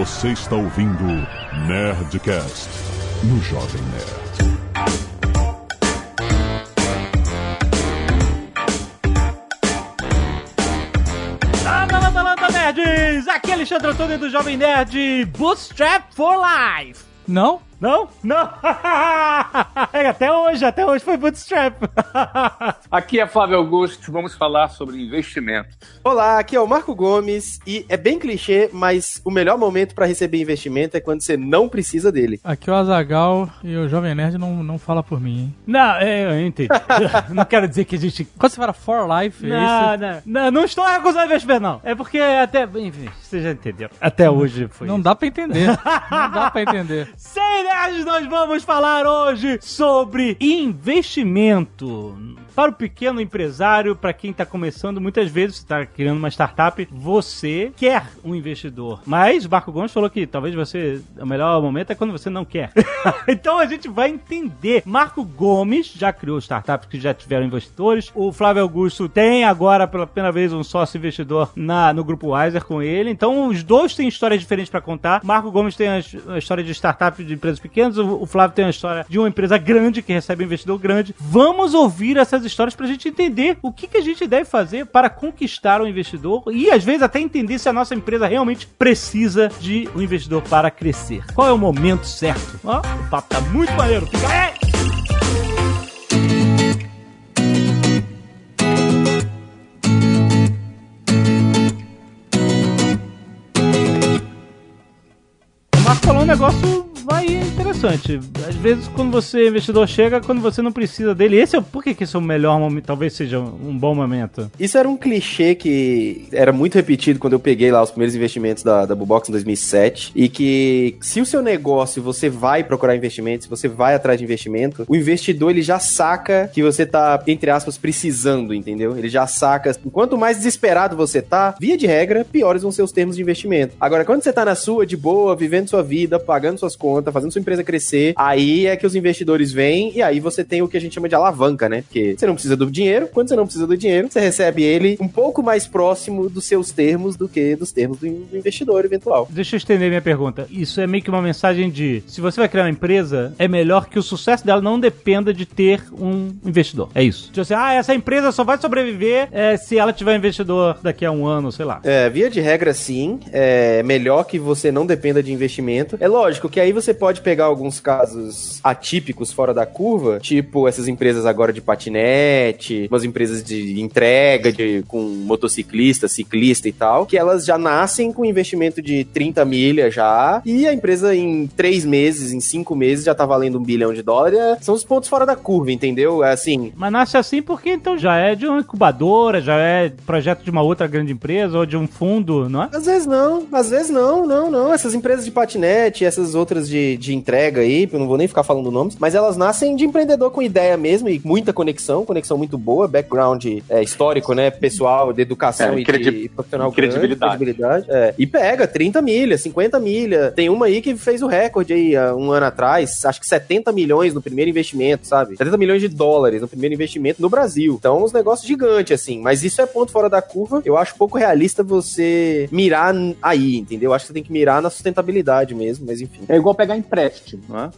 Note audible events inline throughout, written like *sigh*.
Você está ouvindo Nerdcast no Jovem Nerd. Landa, landa, landa, nerds! Aqui é Alexandre Antônio do Jovem Nerd Bootstrap for Life. Não? Não? Não! *laughs* É, até hoje, até hoje foi Bootstrap. *laughs* Aqui é Flávio Augusto, vamos falar sobre investimento. Olá, aqui é o Marco Gomes e é bem clichê, mas o melhor momento para receber investimento é quando você não precisa dele. Aqui é o Azagal e o Jovem Nerd não, não fala por mim, hein? Não, é, eu entendi. *laughs* não quero dizer que a gente... Quando você fala for life, é Não, isso? não, não, não estou recusando investimento, não. É porque até... Enfim, você já entendeu. Até hoje foi Não isso. dá pra entender. não dá pra entender. Sem nerds, nós vamos falar hoje sobre investimento. Para o pequeno empresário, para quem está começando, muitas vezes você está criando uma startup, você quer um investidor. Mas o Marco Gomes falou que talvez você, o melhor momento é quando você não quer. *laughs* *laughs* então a gente vai entender. Marco Gomes já criou startups que já tiveram investidores. O Flávio Augusto tem agora, pela primeira vez, um sócio investidor na, no grupo Wiser com ele. Então os dois têm histórias diferentes para contar. Marco Gomes tem a, a história de startup de empresas pequenas, o, Flávio tem a história de uma empresa grande que recebe um investidor grande. Vamos ouvir essas histórias pra gente entender o que, que a gente deve fazer para conquistar o investidor e às vezes até entender se a nossa empresa realmente precisa de um investidor para crescer. Qual é o momento certo? Ó, o papo tá muito maneiro. Fica aí! Marco falou um negócio aí interessante. Às vezes, quando você, investidor, chega, quando você não precisa dele. Esse é, por que, que esse é o melhor momento? Talvez seja um bom momento. Isso era um clichê que era muito repetido quando eu peguei lá os primeiros investimentos da, da Bubox em 2007. E que se o seu negócio você vai procurar investimento, se você vai atrás de investimento, o investidor ele já saca que você tá, entre aspas, precisando, entendeu? Ele já saca. Quanto mais desesperado você tá, via de regra, piores vão ser os termos de investimento. Agora, quando você tá na sua, de boa, vivendo sua vida, pagando suas contas, fazendo sua empresa crescer, aí é que os investidores vêm e aí você tem o que a gente chama de alavanca, né? Porque você não precisa do dinheiro, quando você não precisa do dinheiro, você recebe ele um pouco mais próximo dos seus termos do que dos termos do in- do investidor eventual. Deixa eu estender minha pergunta. Isso é meio que uma mensagem de: se você vai criar uma empresa, é melhor que o sucesso dela não dependa de ter um investidor. É isso. Tipo assim, ah, essa empresa só vai sobreviver é, se ela tiver um investidor daqui a um ano, sei lá. É, via de regra, sim. É melhor que você não dependa de investimento. É lógico que aí você pode pegar alguns casos atípicos fora da curva, tipo essas empresas agora de patinete, umas empresas de entrega de, com motociclista, ciclista e tal, que elas já nascem com investimento de 30 milha já, e a empresa em três meses, em cinco meses, já tá valendo um bilhão de dólares. É, São os pontos fora da curva, entendeu? É assim, Mas nasce assim porque então já é de uma incubadora, já é projeto de uma outra grande empresa ou de um fundo, não é? Às vezes não, às vezes não, não, não. Essas empresas de patinete, essas outras de, de entrega aí, eu não vou nem ficar falando nomes, mas elas nascem de empreendedor com ideia mesmo e muita conexão, conexão muito boa, background é, histórico, né, pessoal, de educação É, e credi- de profissional credibilidade. grande, credibilidade. É. E pega 30 milha, 50 milha. Tem uma aí que fez o recorde aí há um ano atrás, acho que 70 milhões no primeiro investimento, sabe? 70 milhões de dólares no primeiro investimento no Brasil. Então, uns negócios gigantes, assim. Mas isso é ponto fora da curva. Eu acho pouco realista você mirar aí, entendeu? Eu acho que você tem que mirar na sustentabilidade mesmo, mas enfim. É igual pegar empréstimo, né?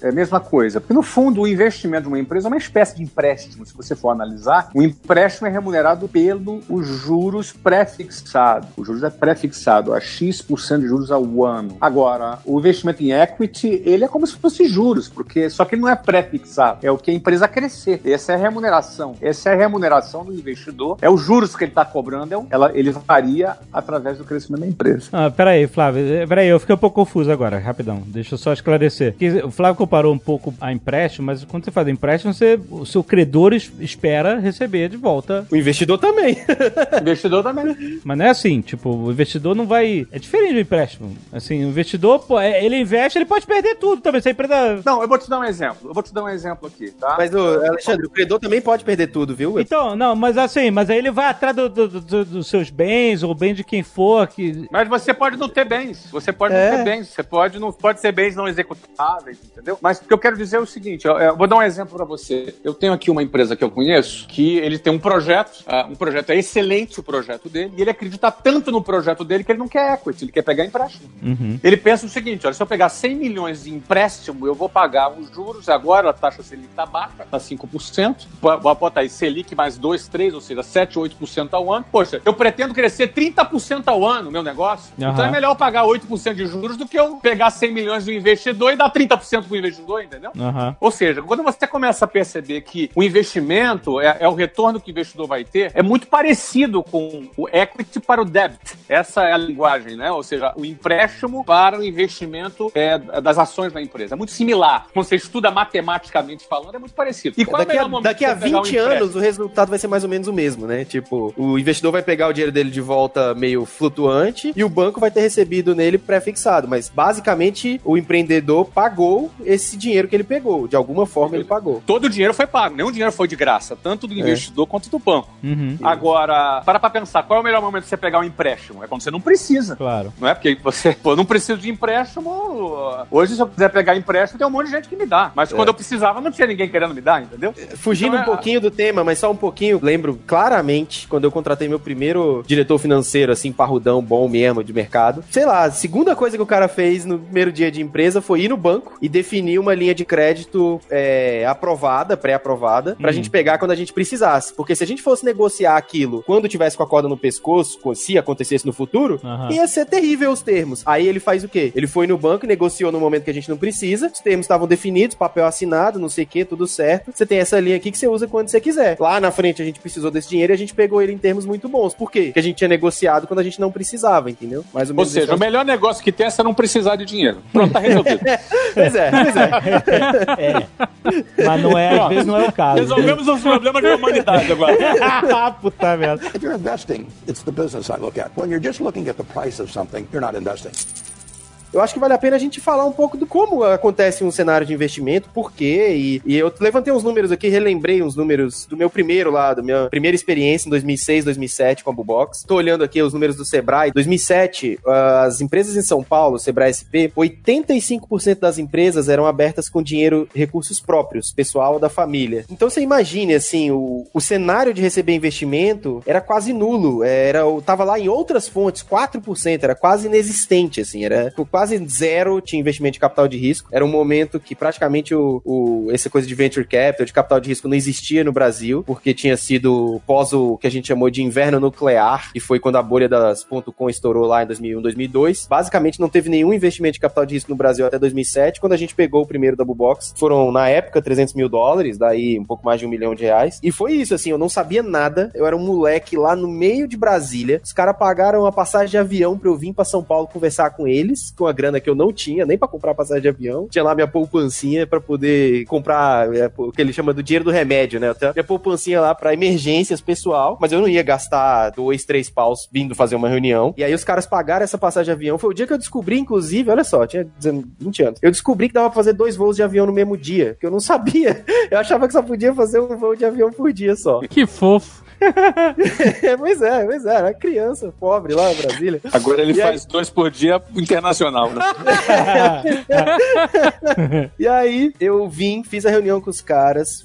é a mesma coisa. Porque, no fundo, o investimento de uma empresa é uma espécie de empréstimo. Se você for analisar, o empréstimo é remunerado pelos juros pré-fixados. O juros é pré-fixado a X% de juros ao ano. Agora, o investimento em equity, ele é como se fosse juros, porque só que ele não é pré-fixado. É o que a empresa crescer. Essa é a remuneração. Essa é a remuneração do investidor. É os juros que ele está cobrando. É ela, ele varia através do crescimento da empresa. Ah, peraí, Flávio. eh, Peraí, eu fiquei um pouco confuso agora, rapidão. Deixa eu só esclarecer. Porque o Flávio comparou um pouco a empréstimo, mas quando você faz empréstimo, você, o seu credor es- espera receber de volta. O investidor também. O *laughs* investidor também. Mas não é assim, tipo, o investidor não vai. É diferente do empréstimo. Assim, o investidor, pô, é- ele investe, ele pode perder tudo também. Se a empresa. Não, eu vou te dar um exemplo. Eu vou te dar um exemplo aqui, tá? Mas, ô, Alexandre, o credor também pode perder tudo, viu? Então, não, mas assim, mas aí ele vai atrás do- do- do- dos seus bens, ou bem de quem for, que. Mas você pode não ter bens. Você pode É. não ter bens. Você pode não pode ser bens não executáveis, entendeu? Mas o que eu quero dizer é o seguinte, eu, eu vou dar um exemplo para você. Eu tenho aqui uma empresa que eu conheço que ele tem um projeto, uh, um projeto é excelente o projeto dele, e ele acredita tanto no projeto dele que ele não quer equity, ele quer pegar empréstimo. Uhum. Ele pensa o seguinte, olha, se eu pegar 100 milhões de empréstimo, eu vou pagar os juros, agora a taxa Selic está baixa, está 5%, vou botar aí Selic mais 2, 3, ou seja, 7, 8% ao ano. Poxa, eu pretendo crescer 30% ao ano, meu negócio, Uhum. então é melhor pagar 8% de juros do que eu pegar 100 milhões do investidor e dar 30% pro investidor, entendeu? Aham. Ou seja, quando você começa a perceber que o investimento é, é o retorno que o investidor vai ter, é muito parecido com o equity para o debt. Essa é a linguagem, né? Ou seja, o empréstimo para o investimento é, das ações da empresa. É muito similar. Quando você estuda matematicamente falando, é muito parecido. E qual é o Daqui a, daqui a pra você pegar um 20 empréstimo? anos, o resultado vai ser mais ou menos o mesmo, né? Tipo, o investidor vai pegar o dinheiro dele de volta meio flutuante e o banco vai ter recebido nele pré-fixado. Mas, basicamente, o empreendedor pagou esse dinheiro que ele pegou. De alguma forma, ele pagou. Todo o dinheiro foi pago, nenhum dinheiro foi de graça, tanto do investidor quanto do banco. Uhum. Agora, para pra pensar, qual é o melhor momento de você pegar um empréstimo? É quando você não precisa. Claro. Não é porque você, *laughs* pô, não preciso de empréstimo. Hoje, se eu quiser pegar empréstimo, tem um monte de gente que me dá. Mas quando eu precisava, não tinha ninguém querendo me dar, entendeu? Fugindo Então, um é- pouquinho do tema, mas só um pouquinho, lembro claramente quando eu contratei meu primeiro diretor financeiro, assim, parrudão, bom mesmo, de mercado. Sei lá, a segunda coisa que o cara fez no primeiro dia de empresa foi ir no banco e definir uma linha de crédito é, aprovada, pré-aprovada, pra Hum. gente pegar quando a gente precisasse. Porque se a gente fosse negociar aquilo quando tivesse com a corda no pescoço, se acontecesse no futuro, Aham. ia ser terrível os termos. Aí ele faz o quê? Ele foi no banco e negociou no momento que a gente não precisa, os termos estavam definidos, papel assinado, não sei o que, tudo certo. Você tem essa linha aqui que você usa quando você quiser. Lá na frente a gente precisou desse dinheiro e a gente pegou ele em termos muito bons. Por quê? Porque a gente tinha negociado quando a gente não precisava, entendeu? Mais ou Ou menos seja, isso. o melhor negócio que tem é você não precisar de dinheiro. Pronto, tá resolvido. *laughs* Pois é, pois é. Mas não é, às vezes não é o caso. Resolvemos os problemas da humanidade agora. *laughs* ah, puta merda. If you're investing, it's the business I look at. When you're just looking at the price of something, you're not investing. Eu acho que vale a pena a gente falar um pouco do como acontece um cenário de investimento, por quê, e, e eu levantei uns números aqui, relembrei uns números do meu primeiro lá, da minha primeira experiência em 2006, 2007 com a Bubox. Tô olhando aqui os números do Sebrae. 2007, as empresas em São Paulo, Sebrae SP, 85% das empresas eram abertas com dinheiro, recursos próprios, pessoal da família. Então você imagine, assim, o, o cenário de receber investimento era quase nulo, era, tava lá em outras fontes, 4%, era quase inexistente, assim, era quase zero tinha investimento de capital de risco. Era um momento que praticamente o, o, essa coisa de venture capital, de capital de risco, não existia no Brasil, porque tinha sido pós o que a gente chamou de inverno nuclear, que foi quando a bolha das .com estourou lá em 2001, 2002. Basicamente não teve nenhum investimento de capital de risco no Brasil até 2007, quando a gente pegou o primeiro da Bubox. Foram, na época, 300 mil dólares, daí um pouco mais de um milhão de reais. E foi isso, assim, eu não sabia nada, eu era um moleque lá no meio de Brasília, os caras pagaram a passagem de avião pra eu vir pra São Paulo conversar com eles, com a grana que eu não tinha, nem pra comprar passagem de avião. Tinha lá minha poupancinha pra poder comprar é, o que ele chama do dinheiro do remédio, né? Tinha minha poupancinha lá pra emergências pessoal, mas eu não ia gastar dois, três paus vindo fazer uma reunião. E aí os caras pagaram essa passagem de avião. Foi o dia que eu descobri, inclusive, olha só, tinha 20 anos. Eu descobri que dava pra fazer dois voos de avião no mesmo dia, que eu não sabia. *laughs* Eu achava que só podia fazer um voo de avião por dia só. Que fofo. *laughs* pois é, pois é, era criança pobre lá em Brasília. Agora ele E aí- faz dois por dia internacional, né? *laughs* *laughs* E aí eu vim, fiz a reunião com os caras,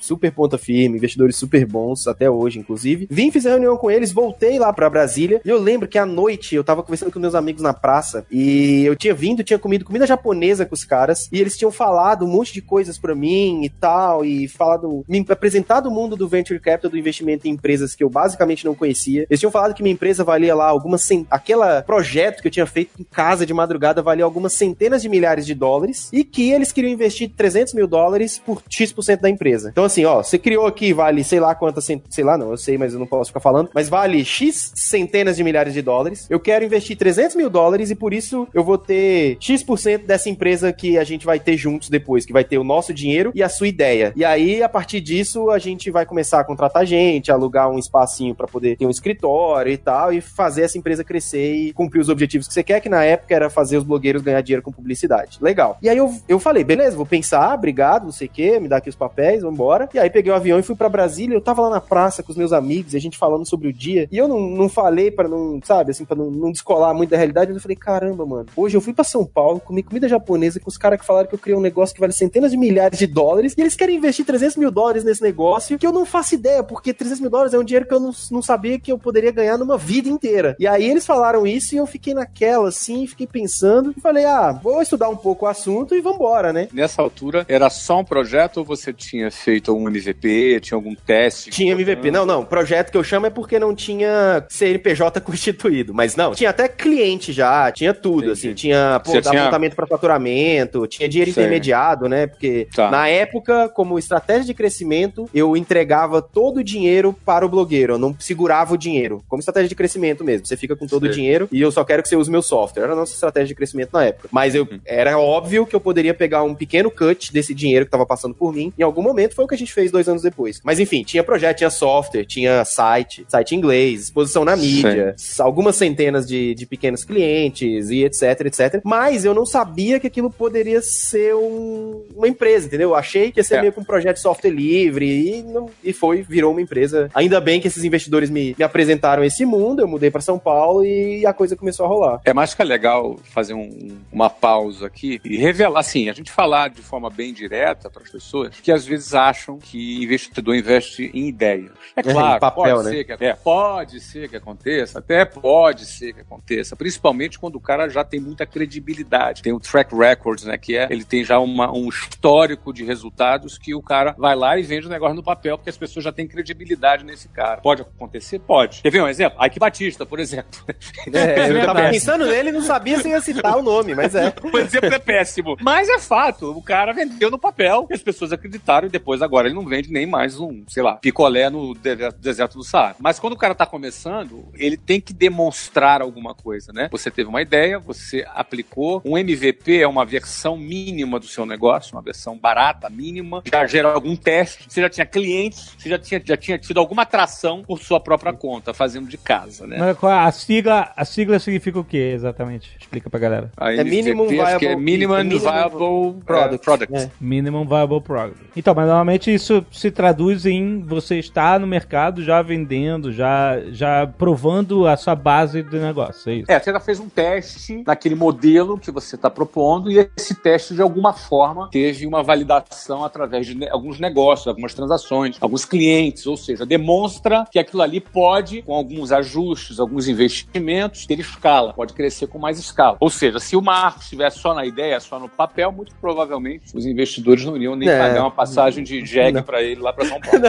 super ponta firme, investidores super bons, até hoje, inclusive. Vim, fiz a reunião com eles, voltei lá pra Brasília. E eu lembro que à noite eu tava conversando com meus amigos na praça e eu tinha vindo, tinha comido comida japonesa com os caras e eles tinham falado um monte de coisas pra mim e tal, e falado, me apresentado o mundo do venture capital, do investimento em empresas que eu basicamente não conhecia. Eles tinham falado que minha empresa valia lá algumas cent... aquela projeto que eu tinha feito em casa de madrugada valia algumas centenas de milhares de dólares e que eles queriam investir 300 mil dólares por X% da empresa. Então, assim, ó, você criou aqui, vale sei lá quantas, sei lá, não, eu sei, mas eu não posso ficar falando, mas vale X centenas de milhares de dólares. Eu quero investir 300 mil dólares e por isso eu vou ter X% dessa empresa que a gente vai ter juntos depois, que vai ter o nosso dinheiro e a sua ideia. E aí, a partir disso, a gente vai começar a contratar gente, alugar um espacinho para poder ter um escritório e tal, e fazer essa empresa crescer e cumprir os objetivos que você quer, que na época era fazer os blogueiros ganhar dinheiro com publicidade. Legal. E aí eu, eu falei, beleza, vou pensar, obrigado, não sei o quê, me dá aqui os papéis, vambora. E aí peguei o avião e fui pra Brasília. Eu tava lá na praça com os meus amigos, a gente falando sobre o dia. E eu não, não falei pra não, sabe, assim, pra não, não descolar muito da realidade. Mas eu falei, caramba, mano. Hoje eu fui pra São Paulo, comi comida japonesa com os caras que falaram que eu criei um negócio que vale centenas de milhares de dólares. E eles querem investir 300 mil dólares nesse negócio que eu não faço ideia, porque 300 mil dólares é um dinheiro que eu não, não sabia que eu poderia ganhar numa vida inteira. E aí eles falaram isso e eu fiquei naquela, assim, fiquei pensando. E falei, ah, vou estudar um pouco o assunto e vambora, né? Nessa altura, era só um projeto ou você tinha feito um MVP, tinha algum teste? Tinha MVP. Não, não. Projeto que eu chamo é porque não tinha CNPJ *laughs* constituído. Mas não, tinha até cliente já, tinha tudo, Entendi. assim. Tinha, pô, tinha- apontamento para faturamento, tinha dinheiro Sei. intermediado, né? Porque Tá. na época, como estratégia de crescimento, eu entregava todo o dinheiro para o blogueiro. Eu não segurava o dinheiro. Como estratégia de crescimento mesmo. Você fica com todo Sei. o dinheiro e eu só quero que você use meu software. Era a nossa estratégia de crescimento na época. Mas eu Uhum. era óbvio que eu poderia pegar um pequeno cut desse dinheiro que estava passando por mim. Em algum momento foi o que a gente fez dois anos depois. Mas enfim, tinha projeto, tinha software, tinha site, site inglês, exposição na mídia, algumas centenas de, de pequenos clientes e etc, etc. Mas eu não sabia que aquilo poderia ser um- uma empresa, entendeu? Eu achei que ia ser É. meio que um projeto de software livre e, não- e foi, virou uma empresa. Ainda bem que esses investidores me, me apresentaram esse mundo, eu mudei para São Paulo e a coisa começou a rolar. É mais que é legal fazer um- uma pausa aqui e revelar, assim, a gente falar de forma bem direta para as pessoas que às vezes acham que investidor investe em ideias. É claro, em papel, pode, né? ser que, é, pode ser que aconteça, até pode ser que aconteça, principalmente quando o cara já tem muita credibilidade, tem o track records, né, que é, ele tem já uma- um histórico de resultados que o cara vai lá e vende o negócio no papel porque as pessoas já têm credibilidade nesse cara. Pode acontecer? Pode. Quer ver um exemplo? Ike Batista, por exemplo. *laughs* É, eu tava verdade. pensando nele e não sabia se ia citar o nome, mas é. *laughs* O exemplo é péssimo. Mas é fato. O cara vendeu no papel e as pessoas acreditaram e depois agora ele não vende nem mais um, sei lá, picolé no de- deserto do Saara. Mas quando o cara tá começando, ele tem que demonstrar alguma coisa, né? Você teve uma ideia, você aplicou. Um MVP é uma versão mínima do seu negócio, uma versão barata, mínima. Já gera algum teste. Você já tinha clientes, você já tinha, já tinha tido alguma atração por sua própria conta, fazendo de casa, né? Mas qual- a sigla, a sigla significa o que exatamente? Explica pra galera. A É Minimum é Viable- Minimum Minimum Viable Product. Product. É. Minimum Viable Product. Então, mas normalmente isso se traduz em você estar no mercado já vendendo, já, já provando a sua base de negócio, é isso? É, você já fez um teste naquele modelo que você está propondo e esse teste, de alguma forma, teve uma validação através de ne- alguns negócios, algumas transações, alguns clientes, ou seja, demonstra que aquilo ali pode, com alguns ajustes, alguns investimentos, ter escala, pode crescer com mais escala. Ou seja, se o Marcos estivesse só na ideia, só no papel, muito provavelmente os investidores não iriam nem É. pagar uma passagem de jegue Não. para ele lá para São *laughs* Paulo.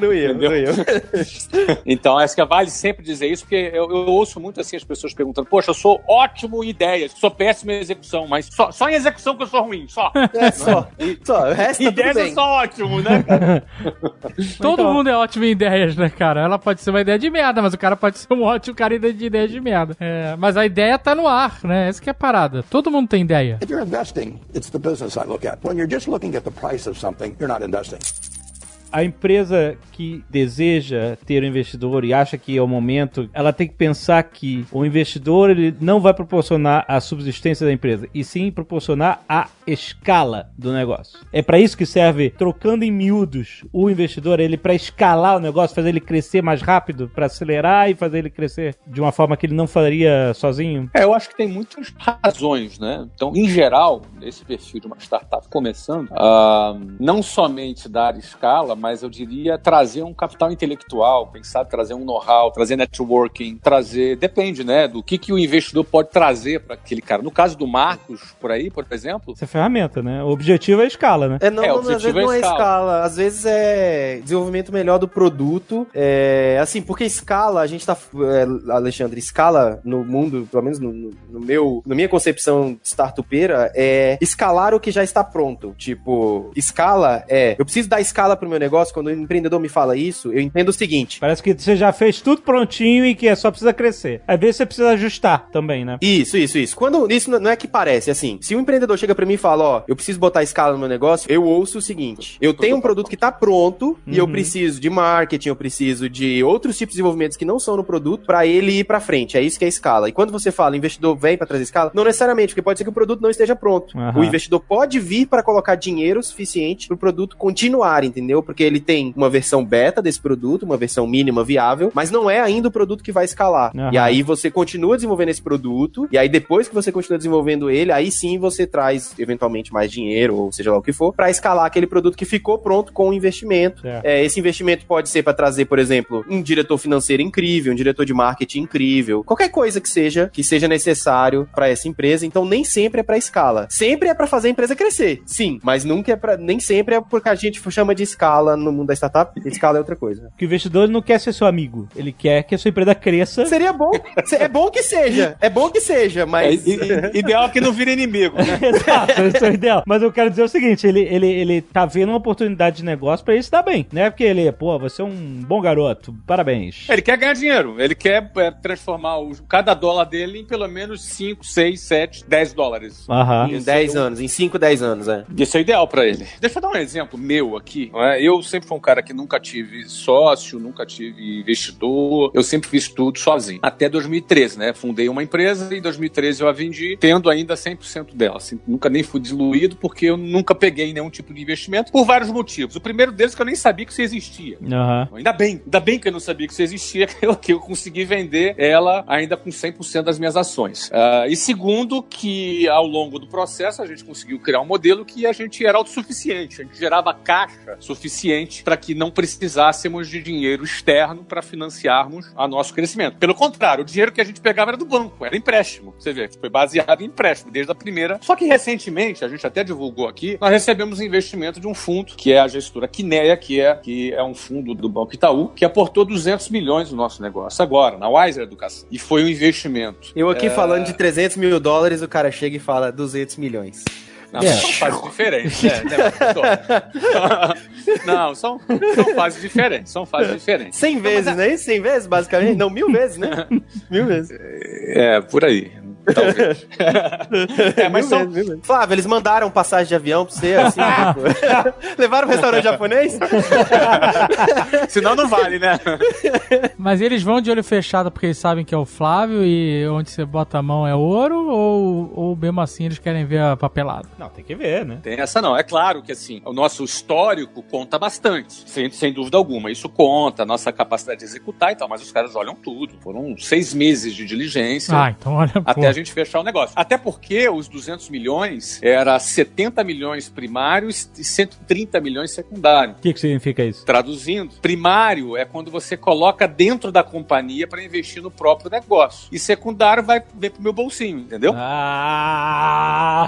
Não ia, Entendeu? não ia. *laughs* Então, acho que vale sempre dizer isso, porque eu, eu ouço muito assim as pessoas perguntando: Poxa, eu sou ótimo em ideias, sou péssimo em execução, mas só, só em execução que eu sou ruim, só. É só. Só, o resto tá tudo ideias eu bem. sou ótimo, né? *laughs* Todo Então- mundo é ótimo em ideias, né, cara? Ela pode ser uma ideia de merda, mas o cara pode ser um ótimo cara de ideias de merda. É, mas a ideia tá no ar, né? Essa que é a parada. Todo mundo tem ideia. If you're investing, it's the business I look at. When you're just looking at the price of something, you're not investing. A empresa que deseja ter um investidor e acha que é o momento, ela tem que pensar que o investidor ele não vai proporcionar a subsistência da empresa, e sim proporcionar a escala do negócio. É para isso que serve, trocando em miúdos, o investidor, ele para escalar o negócio, fazer ele crescer mais rápido, para acelerar e fazer ele crescer de uma forma que ele não faria sozinho. É, eu acho que tem muitas razões, né? Então, em geral, nesse perfil de uma startup começando, ah, não somente dar escala, mas eu diria trazer um capital intelectual, pensar trazer um know-how, trazer networking, trazer. Depende, né? Do que, que o investidor pode trazer para aquele cara. No caso do Marcos, por aí, por exemplo. Essa é ferramenta, né? O objetivo é a escala, né? É, não, É, o não, às vezes objetivo é não é escala. escala. Às vezes é desenvolvimento melhor do produto. É, assim, porque escala, a gente tá. é, Alexandre, escala no mundo, pelo menos no, no- no meu, na minha concepção startupeira, é escalar o que já está pronto. Tipo, escala é. Eu preciso dar escala pro meu negócio negócio, quando o empreendedor me fala isso, eu entendo o seguinte. Parece que você já fez tudo prontinho e que é só precisa crescer. Às vezes você precisa ajustar também, né? Isso, isso, isso. Quando isso não é que parece, assim, se um empreendedor chega pra mim e fala, ó, eu preciso botar escala no meu negócio, eu ouço o seguinte: eu tenho um produto que tá pronto e eu preciso de marketing, eu preciso de outros tipos de desenvolvimentos que não são no produto pra ele ir pra frente. É isso que é escala. E quando você fala investidor vem pra trazer escala, não necessariamente, porque pode ser que o produto não esteja pronto. Aham. O investidor pode vir pra colocar dinheiro suficiente pro produto continuar, entendeu? Porque ele tem uma versão beta desse produto, uma versão mínima viável, mas não é ainda o produto que vai escalar. Aham. E aí você continua desenvolvendo esse produto, e aí depois que você continua desenvolvendo ele, aí sim você traz eventualmente mais dinheiro, ou seja lá o que for, pra escalar aquele produto que ficou pronto com o investimento. É, esse investimento pode ser pra trazer, por exemplo, um diretor financeiro incrível, um diretor de marketing incrível, qualquer coisa que seja que seja necessário pra essa empresa. Então nem sempre é pra escala. Sempre é pra fazer a empresa crescer, sim, mas nunca é para nem sempre é porque a gente chama de escala no mundo da startup. Escala é outra coisa. Porque o investidor não quer ser seu amigo. Ele quer que a sua empresa cresça. Seria bom, é bom que seja, é bom que seja, É, mas i- ideal é que não vire inimigo, né? *laughs* Exato, esse é o ideal. Mas eu quero dizer o seguinte: ele, ele, ele tá vendo uma oportunidade de negócio pra ele se dar bem. Não é porque ele, pô, você é um bom garoto. Parabéns. Ele quer ganhar dinheiro. Ele quer é, transformar o- cada dólar dele em pelo menos 5, 6, 7, 10 dólares. Aham. em 10 anos, em 5, 10 anos, é. Isso é ideal pra ele. Deixa eu dar um exemplo meu aqui. é? Eu sempre fui um cara que nunca tive sócio, nunca tive investidor. Eu sempre fiz tudo sozinho. Até 2013, né? Fundei uma empresa e em 2013 eu a vendi, tendo ainda 100% dela. Assim, nunca nem fui diluído porque eu nunca peguei nenhum tipo de investimento por vários motivos. O primeiro deles é que eu nem sabia que isso existia. Aham. Ainda bem, ainda bem que eu não sabia que isso existia, *laughs* que eu, que eu consegui vender ela ainda com 100% das minhas ações. Ah, e segundo, que ao longo do processo a gente conseguiu criar um modelo que a gente era autossuficiente, a gente gerava caixa suficiente para que não precisássemos de dinheiro externo para financiarmos a nosso crescimento. Pelo contrário, o dinheiro que a gente pegava era do banco, era empréstimo. Você vê, foi baseado em empréstimo desde a primeira. Só que recentemente, a gente até divulgou aqui, nós recebemos investimento de um fundo, que é a gestora Quineia, que é, que é um fundo do Banco Itaú, que aportou 200 milhões no nosso negócio agora, na Wiser Educação. E foi um investimento. Eu aqui falando de 300 mil dólares, o cara chega e fala 200 milhões. Não, É. são fases diferentes, né? né, *laughs* Não, são, são fases diferentes, são fases diferentes. 100 vezes, não é isso? 100 vezes, basicamente? Não, mil vezes, né? *laughs* mil vezes. É, por aí. Talvez. *laughs* é, mas são. Flávio, eles mandaram passagem de avião pra você, assim, *laughs* tipo... *laughs* Levaram um restaurante japonês? senão não vale, né? Mas eles vão de olho fechado porque eles sabem que é o Flávio e onde você bota a mão é ouro? Ou, ou mesmo assim eles querem ver a papelada? Não, tem que ver, né? Tem essa não. É claro que assim, o nosso histórico conta bastante, sem, sem dúvida alguma. Isso conta, a nossa capacidade de executar e tal, mas os caras olham tudo. Foram seis meses de diligência. Ah, então olha, Até gente fechar o negócio. Até porque os 200 milhões era 70 milhões primários e 130 milhões secundários. O que, que significa isso? Traduzindo, primário é quando você coloca dentro da companhia para investir no próprio negócio. E secundário vai ver pro meu bolsinho, entendeu?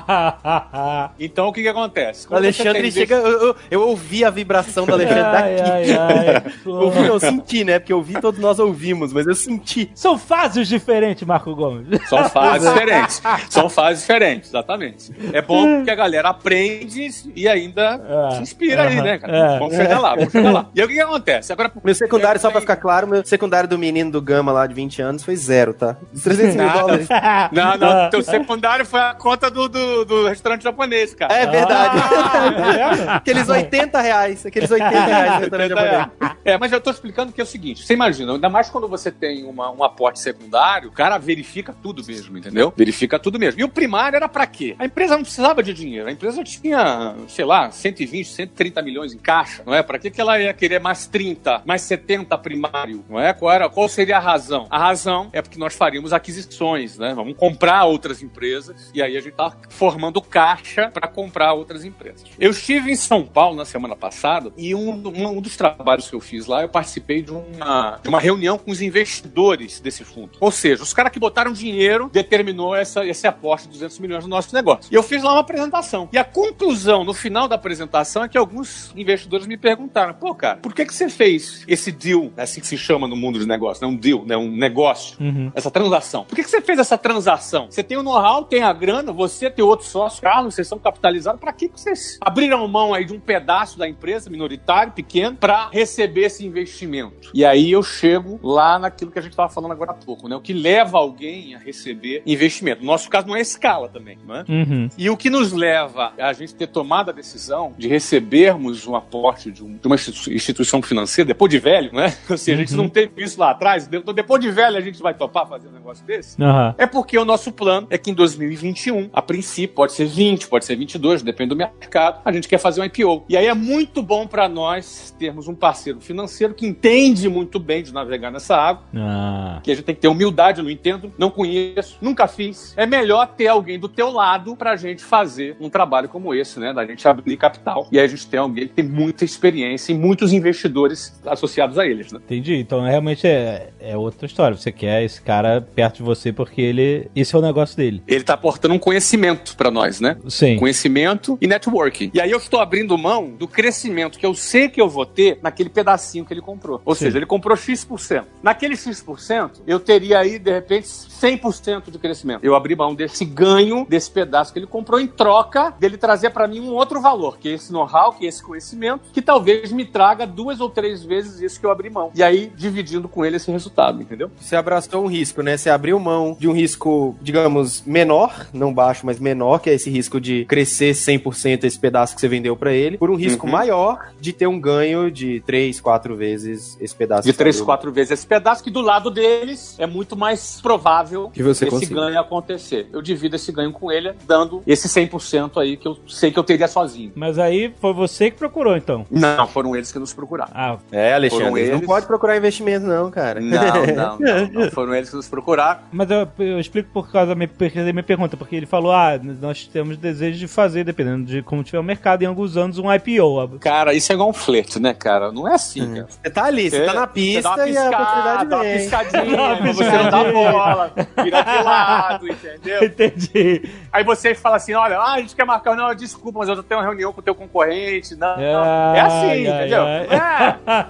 Ah! Então o que que acontece? O Quando Alexandre chega... Eu, eu, eu ouvi a vibração do Alexandre Ai, daqui. ai, ai. *laughs* Ouvi, eu senti, né? Porque eu vi, todos nós ouvimos, mas eu senti. São fases diferentes, Marco Gomes. São fases diferentes. São fases diferentes, exatamente. É bom porque a galera aprende e ainda É. se inspira aí, Aham. né, cara? É. Vamos chegar lá, vamos chegar lá. E aí o que, que acontece? Agora, Meu secundário, só pra ficar claro, meu secundário do menino do Gama lá de 20 anos foi zero, tá? Os 300 mil Nada. dólares. *laughs* Não, não, teu *laughs* secundário foi a conta do, do, do restaurante japonês, cara. É verdade. Ah, aqueles 80 reais. Aqueles 80 reais no restaurante *laughs* japonês. É, mas eu tô explicando que é o seguinte: você imagina, ainda mais quando você tem uma, um aporte secundário, o cara verifica tudo mesmo, entendeu? Verifica tudo mesmo. E o primário era pra quê? A empresa não precisava de dinheiro. A empresa tinha, sei lá, 120, 130 milhões em caixa, não é? Pra que, que ela ia querer mais 30, mais 70 primário, não é? Qual, era, qual seria a razão? A razão é porque nós faríamos aquisições, né? Vamos comprar outras empresas e aí a gente tá formando caixa para comprar outras empresas. Eu estive em São Paulo na semana passada e um, um- um dos trabalhos que eu fiz lá, eu participei de uma, de uma reunião com os investidores desse fundo. Ou seja, os caras que botaram dinheiro, determinou essa, esse aporte de 200 milhões no nosso negócio. E eu fiz lá uma apresentação. E a conclusão, no final da apresentação, é que alguns investidores me perguntaram: pô, cara, por que, que você fez esse deal, é assim que se chama no mundo de negócio, né? Um deal, né? Um negócio, essa transação. Por que, que você fez essa transação? Você tem o know-how, tem a grana, você tem outro sócio, Carlos, vocês são capitalizados. Para que, que vocês abriram mão aí de um pedaço da empresa, minoritário, pequeno, para receber esse investimento? E aí eu chego lá naquilo que a gente estava falando agora há pouco, né? O que leva alguém a receber investimento. No nosso caso, não é escala também, né? Uhum. E o que nos leva a gente ter tomado a decisão de recebermos um aporte de, um- de uma institu- instituição financeira, depois de velho, né? *laughs* Ou seja, a gente não teve isso lá atrás, de- depois de velho a gente vai topar fazer um negócio desse? Aham. É porque o nosso plano é que em 2021, a princípio, pode ser 20, pode ser 22, depende do mercado, a gente quer fazer um IPO. E aí é muito bom para nós termos um parceiro financeiro que entende muito bem de navegar nessa água, Ah. que a gente tem que ter humildade, eu não entendo, não conheço, nunca fiz. É melhor ter alguém do teu lado pra gente fazer um trabalho como esse, né? Da gente abrir capital. E aí a gente tem alguém que tem muita experiência e muitos investidores associados a eles, né? Entendi. Então realmente é, é outra história. Você quer esse cara perto de você porque ele. Esse é o negócio dele. Ele tá aportando um conhecimento pra nós, né? Sim. Conhecimento e networking. E aí eu estou abrindo mão do crescimento que eu sei que eu vou ter naquele pedacinho que ele comprou. Ou Sim. seja, ele comprou X%. Naquele X%, eu teria aí, de repente, 100% de crescimento. Eu abri mão desse ganho, desse pedaço que ele comprou, em troca dele trazer para mim um outro valor, que é esse know-how, que é esse conhecimento, que talvez me traga duas ou três vezes isso que eu abri mão. E aí, dividindo com ele esse resultado, entendeu? Você abraçou um risco, né? Você abriu mão de um risco, digamos, menor, não baixo, mas menor, que é esse risco de crescer 100% esse pedaço que você vendeu pra ele, por um risco Uhum. maior de ter um ganho de 3, 4 vezes esse pedaço. De três, quatro vezes esse pedaço, que do lado deles é muito mais provável Que você esse ganho acontecer. Eu divido esse ganho com ele, dando esse 100% aí que eu sei que eu teria sozinho. Mas aí foi você que procurou, então. Não, foram eles que nos procuraram. Ah, É, Alexandre, Foram eles não pode procurar investimento não, cara. Não, *laughs* não, não, não. Foram eles que nos procuraram. mas eu, eu explico por causa da minha, da minha pergunta, porque ele falou: ah, nós temos desejo de fazer, dependendo de como tiver o mercado, em alguns anos, um IPO. Cara, isso é igual um flerte, né, cara? Não é assim, cara. Você tá ali, você É, tá na você pista dá uma e a piscada, oportunidade dá uma vem. piscadinha, *laughs* Dá uma mas você não dá piscadinha. bola, vira de lado, entendeu? Entendi. Aí você fala assim, olha, ah, a gente quer marcar, não, desculpa, mas eu tenho uma reunião com o teu concorrente, não, não. É assim, Ai, entendeu? ai.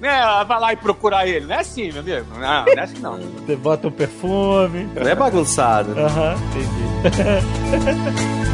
É, é, vai lá e procurar ele, não é assim, meu amigo, não, não é assim não. Você bota um perfume. Não é bagunçado. Aham, entendi. *laughs*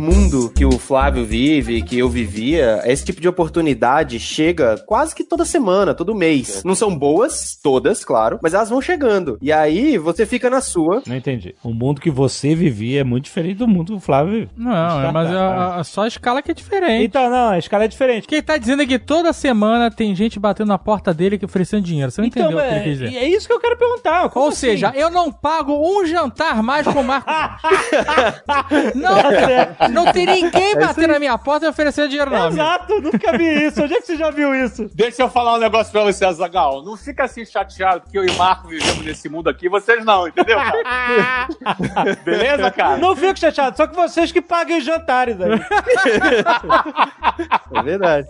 mundo que o Flávio vive, que eu vivia, esse tipo de oportunidade chega quase que toda semana, todo mês. Não são boas, todas, claro, mas elas vão chegando. E aí você fica na sua. Não entendi. O mundo que você vivia é muito diferente do mundo que o Flávio vive. Não, é, mas a, a- só a escala que é diferente. Então, não, a escala é diferente. Quem tá dizendo é que toda semana tem gente batendo na porta dele que oferecendo dinheiro. Você não entendeu o que ele é, quis dizer. é isso que eu quero perguntar. como Ou assim? seja, eu não pago um jantar mais com o Marco. *laughs* não, não tem ninguém batendo na minha porta e oferecendo dinheiro, não. amigo. Exato, nunca vi isso. Onde é que você já viu isso? Deixa eu falar um negócio pra você, Azagal. Não fica assim chateado porque eu e o Marco vivemos nesse mundo aqui, vocês não, entendeu? Cara? *laughs* Beleza, cara? Não fico chateado, só que vocês que paguem os jantares aí. *laughs* É verdade.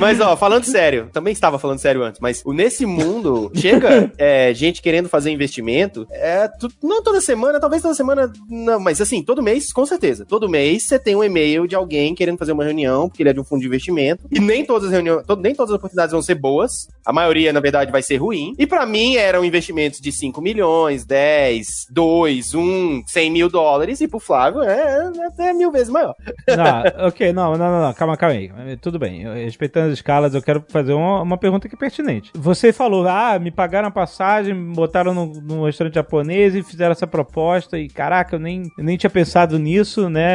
mas, ó, falando sério, também estava falando sério antes, mas nesse mundo chega é, gente querendo fazer investimento, é, tu- não toda semana, talvez toda semana, não, mas assim, todo mês, com certeza. Todo mês você tem um e-mail de alguém querendo fazer uma reunião, porque ele é de um fundo de investimento, e nem todas as reuniões, to- nem todas as oportunidades vão ser boas, a maioria, na verdade, vai ser ruim. E pra mim eram investimentos de 5 milhões, 10, 2, 1, 100 mil dólares, e pro Flávio é, é até mil vezes maior. Não, ok, não, não, não, não, calma, calma aí. Tudo bem, respeitando as escalas, eu quero fazer uma, uma pergunta que é pertinente. Você falou, ah, me pagaram a passagem, botaram no, num restaurante japonês e fizeram essa proposta, e caraca, eu nem, eu nem tinha pensado nisso, né?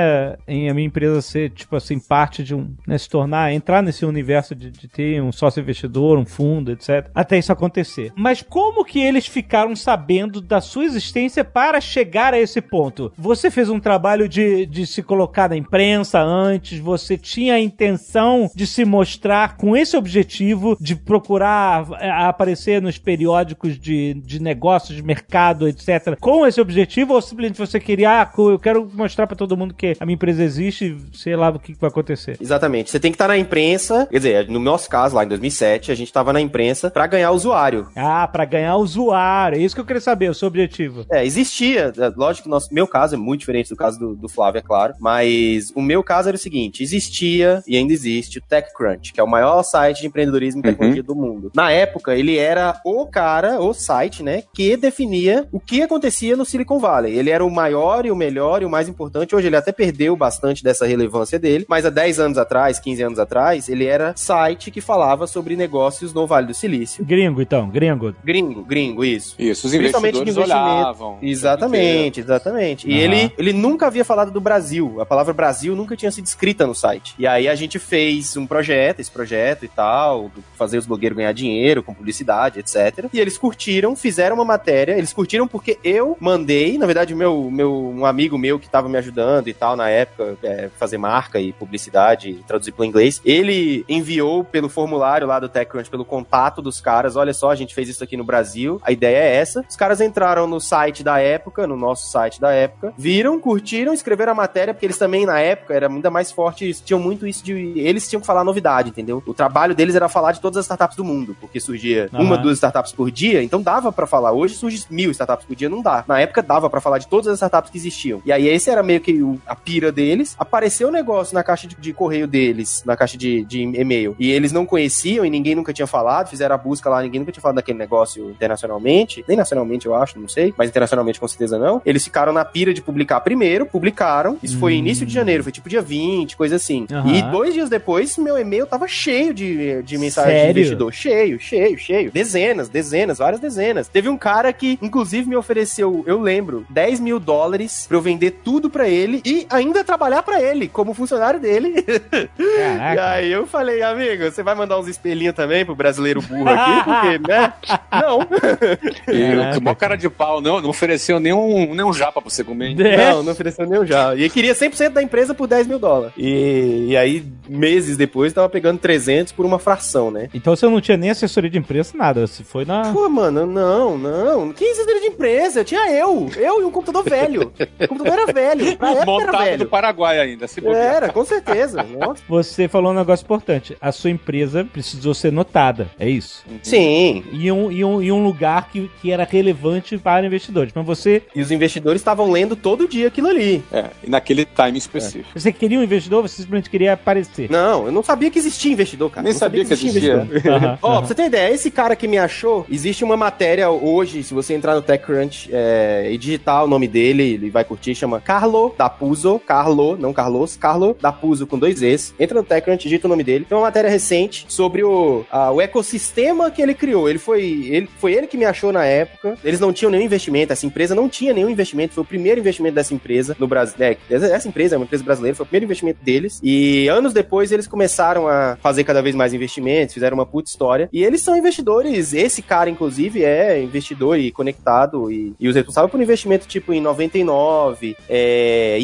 Em a minha empresa ser, tipo assim, parte de um, né, se tornar, entrar nesse universo de, de ter um sócio investidor, um fundo, etc. Até isso acontecer. Mas como que eles ficaram sabendo da sua existência para chegar a esse ponto? Você fez um trabalho de, de se colocar na imprensa antes, você tinha a intenção de se mostrar com esse objetivo de procurar é, aparecer nos periódicos de, de negócios, de mercado, etc. Com esse objetivo ou simplesmente você queria, ah, eu quero mostrar para todo mundo que a minha empresa existe, sei lá o que vai acontecer. Exatamente. Você tem que estar na imprensa, quer dizer, no nosso caso, lá em 2007, a gente estava na imprensa para ganhar usuário. Ah, para ganhar usuário. É isso que eu queria saber, o seu objetivo. É, existia. é, Lógico que o nosso, meu caso é muito diferente do caso do, do Flávio, é claro. Mas o meu caso era o seguinte: existia e ainda existe o TechCrunch, que é o maior site de empreendedorismo e tecnologia do mundo. Na época, ele era o cara, o site, né, que definia o que acontecia no Silicon Valley. Ele era o maior e o melhor e o mais importante. Hoje ele até perdeu bastante dessa relevância dele, mas há 10 anos atrás, 15 anos atrás, ele era site que falava sobre negócios no Vale do Silício. Gringo, então, gringo. Gringo, gringo, isso. Isso, os Principalmente de investidores investimento. olhavam. Exatamente, exatamente. E Aham. ele, ele nunca havia falado do Brasil. A palavra Brasil nunca tinha sido escrita no site. E aí a gente fez um projeto, esse projeto e tal, fazer os blogueiros ganhar dinheiro com publicidade, etc. E eles curtiram, fizeram uma matéria. Eles curtiram porque eu mandei, na verdade, meu, meu um amigo meu que tava me ajudando e tal na época, é, fazer marca e publicidade e traduzir para inglês. Ele enviou pelo formulário lá do TechCrunch, pelo contato dos caras. Olha só, a gente fez isso aqui no Brasil. A ideia é essa. Os caras entraram no site da época, no nosso site da época, viram, curtiram, escreveram a matéria, porque eles também, na época, era ainda mais forte, tinham muito isso de. Eles tinham que falar novidade, entendeu? O trabalho deles era falar de todas as startups do mundo, porque surgia Aham. uma, duas startups por dia, então dava pra falar. Hoje surge mil startups por dia, não dá. Na época dava pra falar de todas as startups que existiam. E aí esse era meio que o- a pira deles. Apareceu o negócio na caixa de, de correio deles, na caixa de, de e-mail, e eles não conheciam e ninguém nunca tinha falado, fizeram a busca lá, ninguém nunca tinha falado daquele negócio internacionalmente, nem nacionalmente eu acho, não sei, mas internacionalmente com certeza não. Eles ficaram na pira de publicar primeiro, publicaram, isso foi Hum. início de janeiro, foi tipo dia 20, coisa assim. Aham. E dois dias depois, meu e-mail tava cheio de, de mensagens Sério? de investidor. Cheio, cheio, cheio. Dezenas, dezenas, várias dezenas. Teve um cara que, inclusive, me ofereceu, eu lembro, 10 mil dólares pra eu vender tudo pra ele e ainda trabalhar pra ele, como funcionário dele. *laughs* E Caraca. aí eu falei, amigo, você vai mandar uns espelhinhos também pro brasileiro burro aqui? *laughs* Porque, né? Não. E o maior cara de pau, não, não ofereceu nenhum, nenhum japa pra você comer. hein? *laughs* É. Não, não ofereceu nem o já. E queria 100% da empresa por 10 mil dólares. E, e aí, meses depois, tava pegando 300 por uma fração, né? Então você não tinha nem assessoria de imprensa, nada. Você foi na. Pô, mano, não, não. Que assessoria de empresa? Tinha eu. Eu e um computador velho. O computador era velho. Na época Montado velho. do Paraguai ainda, se bobear. Era, com certeza. *laughs* Você falou um negócio importante. A sua empresa precisou ser notada. É isso. Sim. E um, e um, e um lugar que, que era relevante para investidores. Mas você, E os investidores estavam lendo todo dia aquilo ali. É, e naquele time específico. você queria um investidor, você simplesmente queria aparecer. Não, eu não sabia que existia investidor, cara. Nem Não sabia que existia. Ó, aham. pra você ter ideia, esse cara que me achou, existe uma matéria hoje, se você entrar no TechCrunch é, e digitar o nome dele, ele vai curtir, chama Carlo Dapuso, Carlo, não Carlos, Carlo Dapuso com dois Es. Entra no TechCrunch, digita o nome dele. Tem uma matéria recente sobre o, a- o ecossistema que ele criou. Ele foi, ele foi ele que me achou na época. Eles não tinham nenhum investimento, essa empresa não tinha nenhum investimento, foi o primeiro investimento dessa empresa no Brasil. É, essa empresa é uma empresa brasileira, foi o primeiro investimento deles. E anos depois eles começaram a fazer cada vez mais investimentos, fizeram uma puta história. E eles são investidores. Esse cara, inclusive, é investidor e conectado. E, e os responsáveis por investimento tipo em 99, é,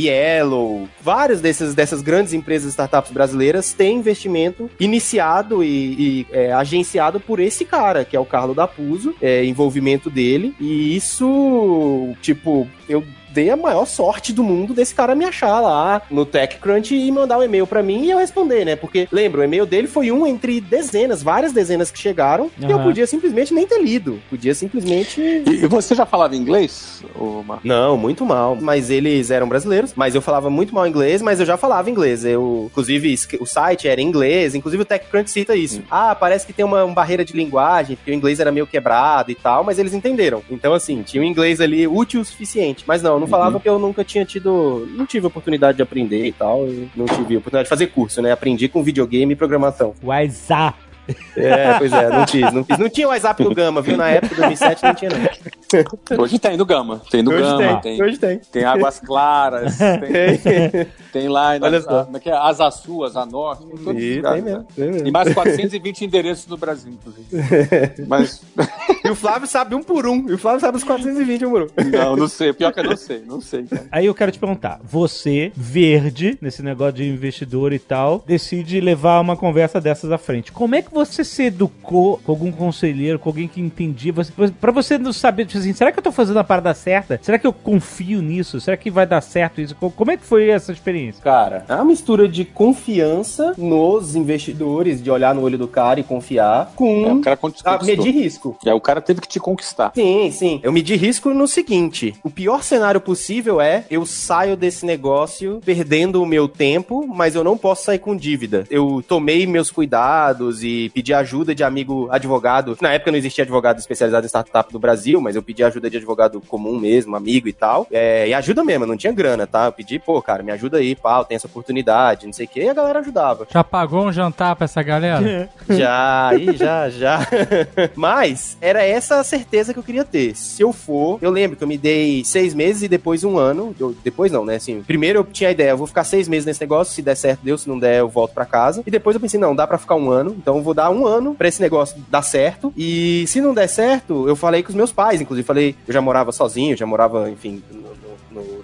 Várias dessas, dessas grandes empresas startups brasileiras têm investimento iniciado e, e, é, agenciado por esse cara, que é o Carlo Dapuso, é, envolvimento dele. E isso, tipo, eu dei a maior sorte do mundo desse cara me achar lá no TechCrunch e mandar um e-mail pra mim e eu responder, né? Porque, lembra, o e-mail dele foi um entre dezenas, várias dezenas que chegaram, e eu podia simplesmente nem ter lido. Podia simplesmente E, e você já falava inglês, ô Marco? não, muito mal. Mas eles eram brasileiros, mas eu falava muito mal inglês, mas eu já falava inglês. Eu, inclusive, o site era em inglês, inclusive o TechCrunch cita isso. Ah, parece que tem uma, uma barreira de linguagem, porque o inglês era meio quebrado e tal, mas eles entenderam. Então, assim, tinha um inglês ali útil o suficiente. Mas não, não falava porque eu nunca tinha tido. Não tive oportunidade de aprender e tal. e não tive oportunidade de fazer curso, né? Aprendi com videogame e programação. WhatsApp. É, pois é, não fiz, não fiz. Não tinha o WhatsApp do Gama, viu? Na época, 2007, não tinha não. Hoje tem no Gama. Tem no Hoje Gama, tem, tem, hoje tem. tem Águas Claras, *laughs* tem, tem lá na, Olha só. como é que é? Asa Sul, Asa Norte, tem todos E lugares, tem mesmo, né? tem mesmo. E mais 420 endereços no Brasil, inclusive. *laughs* Mas, *laughs* E o Flávio sabe um por um. E o Flávio sabe os 420 um por um. não, não sei. Pior que eu não sei, não sei. cara. Aí eu quero te perguntar, você, verde, nesse negócio de investidor e tal, decide levar uma conversa dessas à frente. Como é que você se educou com algum conselheiro, com alguém que entendia? Você, pra você não saber, tipo assim, será que eu tô fazendo a parada certa? Será que eu confio nisso? Será que vai dar certo isso? Co- Como é que foi essa experiência? Cara, é uma mistura de confiança nos investidores, de olhar no olho do cara e confiar, É, com o cara a medir risco. Aí o cara teve que te conquistar. Sim, sim. Eu medi risco no seguinte: o pior cenário possível é eu saio desse negócio perdendo o meu tempo, mas eu não posso sair com dívida. Eu tomei meus cuidados e pedi ajuda de amigo advogado. Na época não existia advogado especializado em startup do Brasil, mas eu pedi ajuda de advogado comum mesmo, amigo e tal. É, e ajuda mesmo, não tinha grana, tá? Eu pedi, pô, cara, me ajuda aí, pau, tem essa oportunidade, não sei o quê, e a galera ajudava. Já pagou um jantar pra essa galera? Já, ih, já, já. *laughs* Mas era essa a certeza que eu queria ter. Se eu for, eu lembro que eu me dei seis meses e depois um ano. Eu- depois não, né? Assim, primeiro eu tinha a ideia, eu vou ficar seis meses nesse negócio, se der certo, deu, se não der, eu volto pra casa. E depois eu pensei, não, dá pra ficar um ano, então eu vou dar um ano pra esse negócio dar certo. E se não der certo, eu falei com os meus pais, inclusive, falei, eu já morava sozinho, já morava, enfim,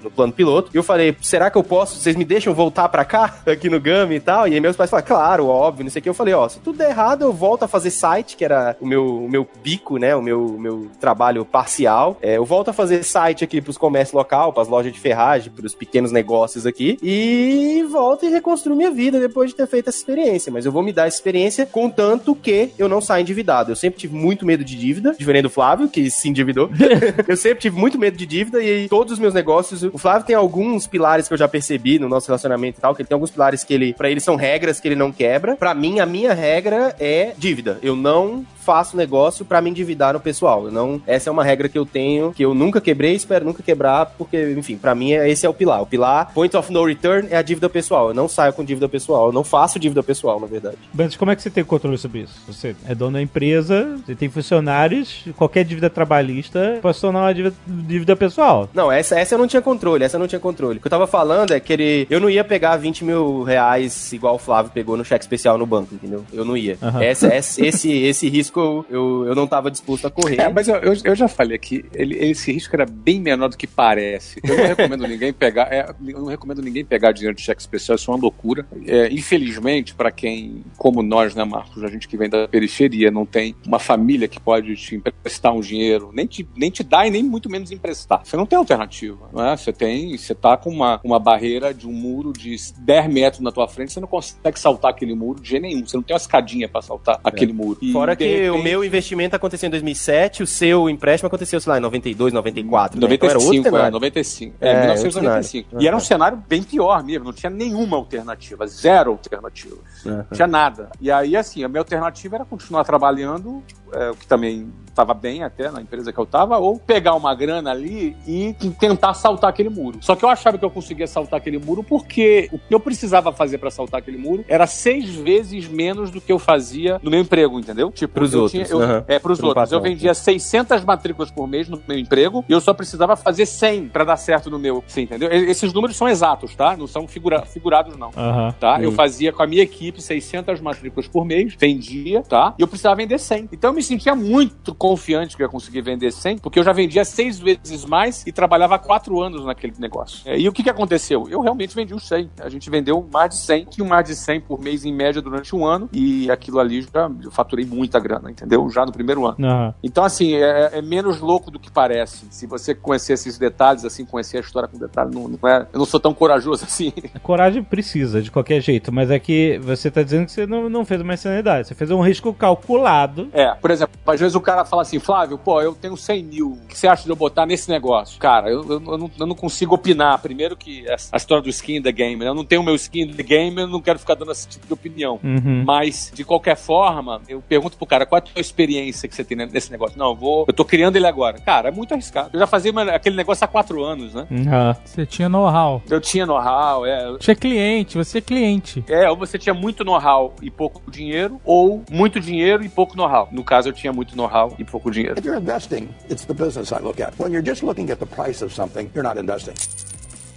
no- no- no, no plano piloto. E eu falei, será que eu posso? Vocês me deixam voltar pra cá, *laughs* aqui no Gami e tal? E aí meus pais falaram, claro, óbvio, não sei o que. Eu falei, ó, se tudo der errado, eu volto a fazer site, que era o meu, o meu bico, né? O meu, meu trabalho parcial. É, eu volto a fazer site aqui pros comércios local, pras lojas de ferragem, pros pequenos negócios aqui. E volto e reconstruo minha vida depois de ter feito essa experiência. Mas eu vou me dar essa experiência contanto que eu não saia endividado. Eu sempre tive muito medo de dívida, diferente do Flávio, que se endividou. *laughs* eu sempre tive muito medo de dívida e todos os meus negócios. O Flávio tem alguns pilares que eu já percebi no nosso relacionamento e tal, que ele tem alguns pilares que ele, pra ele são regras que ele não quebra. Pra mim, a minha regra é dívida. Eu não faço negócio pra me endividar no pessoal. Eu não, essa é uma regra que eu tenho, que eu nunca quebrei, espero nunca quebrar, porque, enfim, pra mim é- esse é o pilar. O pilar, point of no return, é a dívida pessoal. Eu não saio com dívida pessoal. Eu não faço dívida pessoal, na verdade. Mas como é que você tem controle sobre isso? Você é dono da empresa, você tem funcionários, qualquer dívida trabalhista pode se tornar uma dívida, dívida pessoal. Não, essa, essa eu não tinha controle, essa eu não tinha controle. O que eu tava falando é que ele, eu não ia pegar 20 mil reais igual o Flávio pegou no cheque especial no banco, entendeu? Eu não ia. Aham. Essa, essa- esse, esse risco eu, eu, eu não tava disposto a correr. É, mas eu, eu, eu já falei aqui, ele, esse risco era bem menor do que parece. Eu não recomendo *laughs* ninguém pegar, é, eu não recomendo ninguém pegar dinheiro de cheque especial, isso é uma loucura. É, infelizmente, para quem, como nós, né, Marcos, a gente que vem da periferia, não tem uma família que pode te emprestar um dinheiro, nem te, nem te dar e nem muito menos emprestar. Você não tem alternativa, não é? Você tem, você tá com uma, uma barreira de um muro de 10 metros na tua frente, você não consegue saltar aquele muro de jeito nenhum. Você não tem uma escadinha para saltar aquele muro. E, Fora de o meu investimento aconteceu em 2007, o seu empréstimo aconteceu, sei lá, em 92, 94. né? Então era 95, outro é, cenário. 95. É, É, outro 1995. cenário. E era um cenário bem pior mesmo, não tinha nenhuma alternativa, zero alternativa. Uhum. Não tinha nada. E aí, assim, a minha alternativa era continuar trabalhando, é, o que também estava bem até na empresa que eu estava, ou pegar uma grana ali e tentar saltar aquele muro. Só que eu achava que eu conseguia saltar aquele muro porque o que eu precisava fazer para saltar aquele muro era seis vezes menos do que eu fazia no meu emprego, entendeu? Tipo, Pros outros, tinha- eu- aham. É, pros Pro outros. Eu vendia 600 matrículas por mês no meu emprego e eu só precisava fazer 100 para dar certo no meu. Você entendeu? E- Esses números são exatos, tá? Não são figura- figurados, não. Aham. Tá? Eu fazia com a minha equipe 600 matrículas por mês, vendia, tá? E eu precisava vender 100. Então eu me sentia muito confiante que eu ia conseguir vender 100, porque eu já vendia seis vezes mais e trabalhava há quatro anos naquele negócio. É, e o que, que aconteceu? Eu realmente vendi os 100. A gente vendeu mais de 100, que um mais de 100 por mês em média durante um ano, e aquilo ali já eu faturei muita grana, entendeu? Já no primeiro ano. Aham. Então, assim, é, é menos louco do que parece. Se você conhecer esses detalhes, assim, conhecer a história com detalhe, não, não é, eu não sou tão corajoso *laughs* assim. Coragem precisa, de qualquer jeito, mas é que você tá dizendo que você não, não fez uma insanidade. Você fez um risco calculado. É, por exemplo, às vezes o cara fala assim, Flávio, pô, eu tenho 100 mil, o que você acha de eu botar nesse negócio? Cara, eu, eu, eu não, eu não consigo opinar. Primeiro que a história do skin in the game, né? Eu não tenho meu skin in the game, eu não quero ficar dando esse tipo de opinião. Uhum. Mas, de qualquer forma, eu pergunto pro cara, qual é a tua experiência que você tem nesse negócio? Não, eu vou. Eu tô criando ele agora. Cara, é muito arriscado. Eu já fazia uma- aquele negócio há quatro anos, né? Ah. Você tinha know-how. Eu tinha know-how, é. Você é cliente, você é cliente. É, ou você tinha muito know-how e pouco dinheiro, ou muito dinheiro e pouco know-how. No caso, eu tinha muito know-how e pouco dinheiro. If you're investing, it's the business I look at. When you're just looking at the price of something, you're not investing.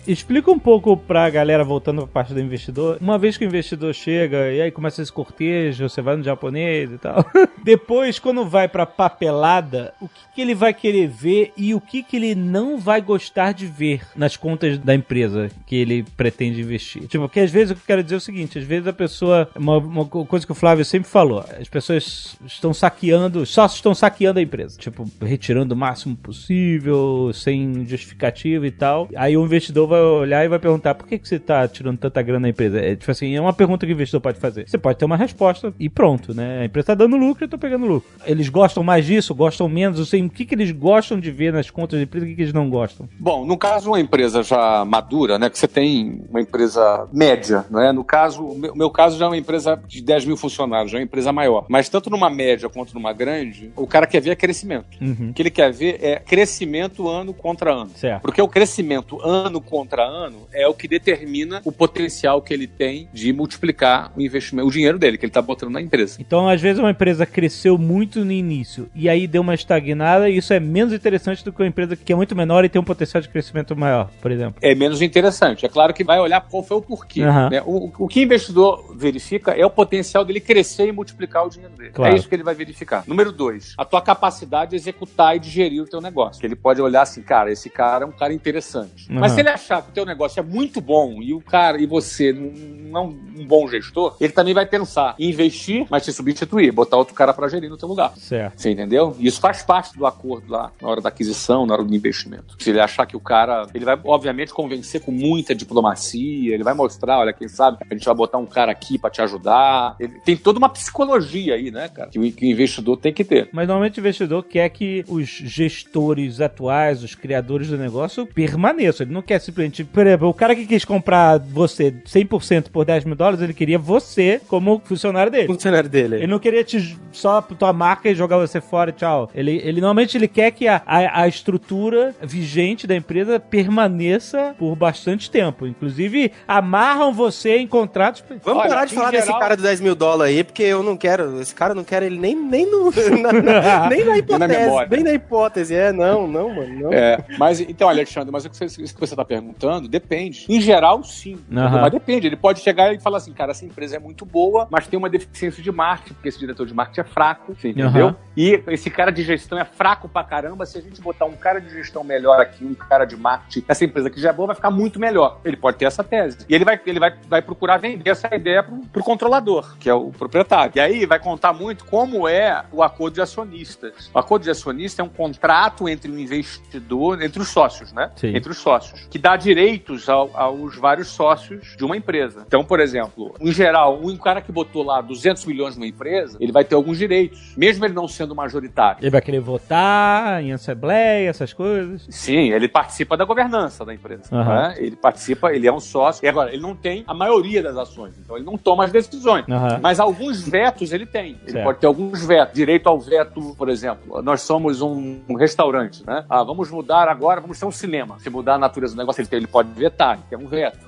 Explica um pouco pra galera, voltando pra parte do investidor. Uma vez que o investidor chega e aí começa esse cortejo, você vai no japonês e tal. *laughs* Depois, quando vai pra papelada, o que, que ele vai querer ver e o que, que ele não vai gostar de ver nas contas da empresa que ele pretende investir. Tipo, porque às vezes eu quero dizer é o seguinte: às vezes a pessoa. Uma, uma coisa que o Flávio sempre falou: as pessoas estão saqueando, sócios estão saqueando a empresa. Tipo, retirando o máximo possível, sem justificativa e tal. Aí o investidor vai olhar e vai perguntar: por que, que você tá tirando tanta grana da empresa? É tipo assim, é uma pergunta que o investidor pode fazer. Você pode ter uma resposta e pronto, né? A empresa tá dando lucro e eu tô pegando lucro. Eles gostam mais disso, gostam menos, eu sei o que, que eles gostam de ver nas contas da empresa e o que, que eles não gostam. Bom, no caso, uma empresa já madura, né? Que você tem uma empresa média, né? No caso, o meu, meu caso já é uma empresa de 10 mil funcionários, já é uma empresa maior. Mas tanto numa média quanto numa grande, o cara quer ver é crescimento. Uhum. O que ele quer ver é crescimento ano contra ano. Certo. Porque o crescimento ano contra ano é o que determina o potencial que ele tem de multiplicar o investimento, o dinheiro dele, que ele está botando na empresa. Então, às vezes, uma empresa cresceu muito no início e aí deu uma estagnada, e isso é menos interessante do que uma empresa que é muito menor e tem um potencial de crescimento maior, por exemplo. é menos interessante. É claro que vai olhar qual foi o porquê. Aham. né? O, o que o investidor verifica é o potencial dele crescer e multiplicar o dinheiro dele. Claro. É isso que ele vai verificar. Número dois, a tua capacidade de executar e de gerir o teu negócio. Que ele pode olhar assim, cara, esse cara é um cara interessante. Aham. Mas se ele achar que o teu negócio é muito bom e o cara e você não é um bom gestor, ele também vai pensar em investir, mas te substituir, botar outro cara para gerir no teu lugar. Certo. Você entendeu? E Isso faz parte do acordo lá, na hora da aquisição, na hora do investimento. Se ele achar que o cara. Ele vai, obviamente, convencer com muita diplomacia, ele vai mostrar, olha, quem sabe, a gente vai botar um cara aqui pra te ajudar. Ele, tem toda uma psicologia aí, né, cara? Que o, que o investidor tem que ter. Mas normalmente o investidor quer que os gestores atuais, os criadores do negócio, permaneçam. Ele não quer simplesmente. Por exemplo, o cara que quis comprar você 100% por 10 mil dólares, ele queria você como funcionário dele. Funcionário dele. Ele não queria te só tua marca e jogar você fora, tchau. Ele, ele normalmente ele quer que a, a, a estrutura vigente da empresa permaneça por bastante tempo. Inclusive, amarram você em contratos. Vamos Olha, parar de falar desse geral- cara do 10 mil dólares aí, porque eu não quero. Esse cara não quero ele nem, nem, no, *laughs* na, *laughs* na- nem na hipótese. memória. nem na hipótese. É, não, não, mano. Não. É, mas então, Alexandre, mas o que você, isso que você está perguntando depende. Em geral, sim. Aham. Mas depende. Ele pode chegar e falar assim, cara, essa empresa é muito boa, mas tem uma deficiência de marketing, porque esse diretor de marketing é fraco, você entendeu? Aham. E esse cara de gestão é fraco pra caramba. Se a gente botar um cara de gestão melhor aqui, um cara de marketing, essa empresa que já é boa vai ficar muito melhor. Ele pode ter essa tese. E ele vai, ele vai, vai procurar vender essa ideia pro, pro controlador, que é o proprietário. E aí vai contar muito como é o acordo de acionistas. O acordo de acionista é um contrato entre o investidor, entre os sócios, né? Sim. Entre os sócios, que dá direitos ao- aos vários sócios de uma empresa. Então, por exemplo, em geral, um cara que botou lá 200 milhões numa empresa, ele vai ter alguns direitos, mesmo ele não sendo majoritário. Ele vai querer votar em assembleia, essas coisas. Sim, ele participa da governança da empresa. Aham. né? Ele participa, ele é um sócio. E agora, ele não tem a maioria das ações, então ele não toma as decisões. Aham. Mas alguns vetos ele tem. Ele Certo. pode ter alguns vetos. Direito ao veto, por exemplo. Nós somos um, um restaurante, né? Ah, vamos mudar agora, vamos ser um cinema. Se mudar a natureza do negócio, ele, tem- ele pode vetar, ele tem um veto.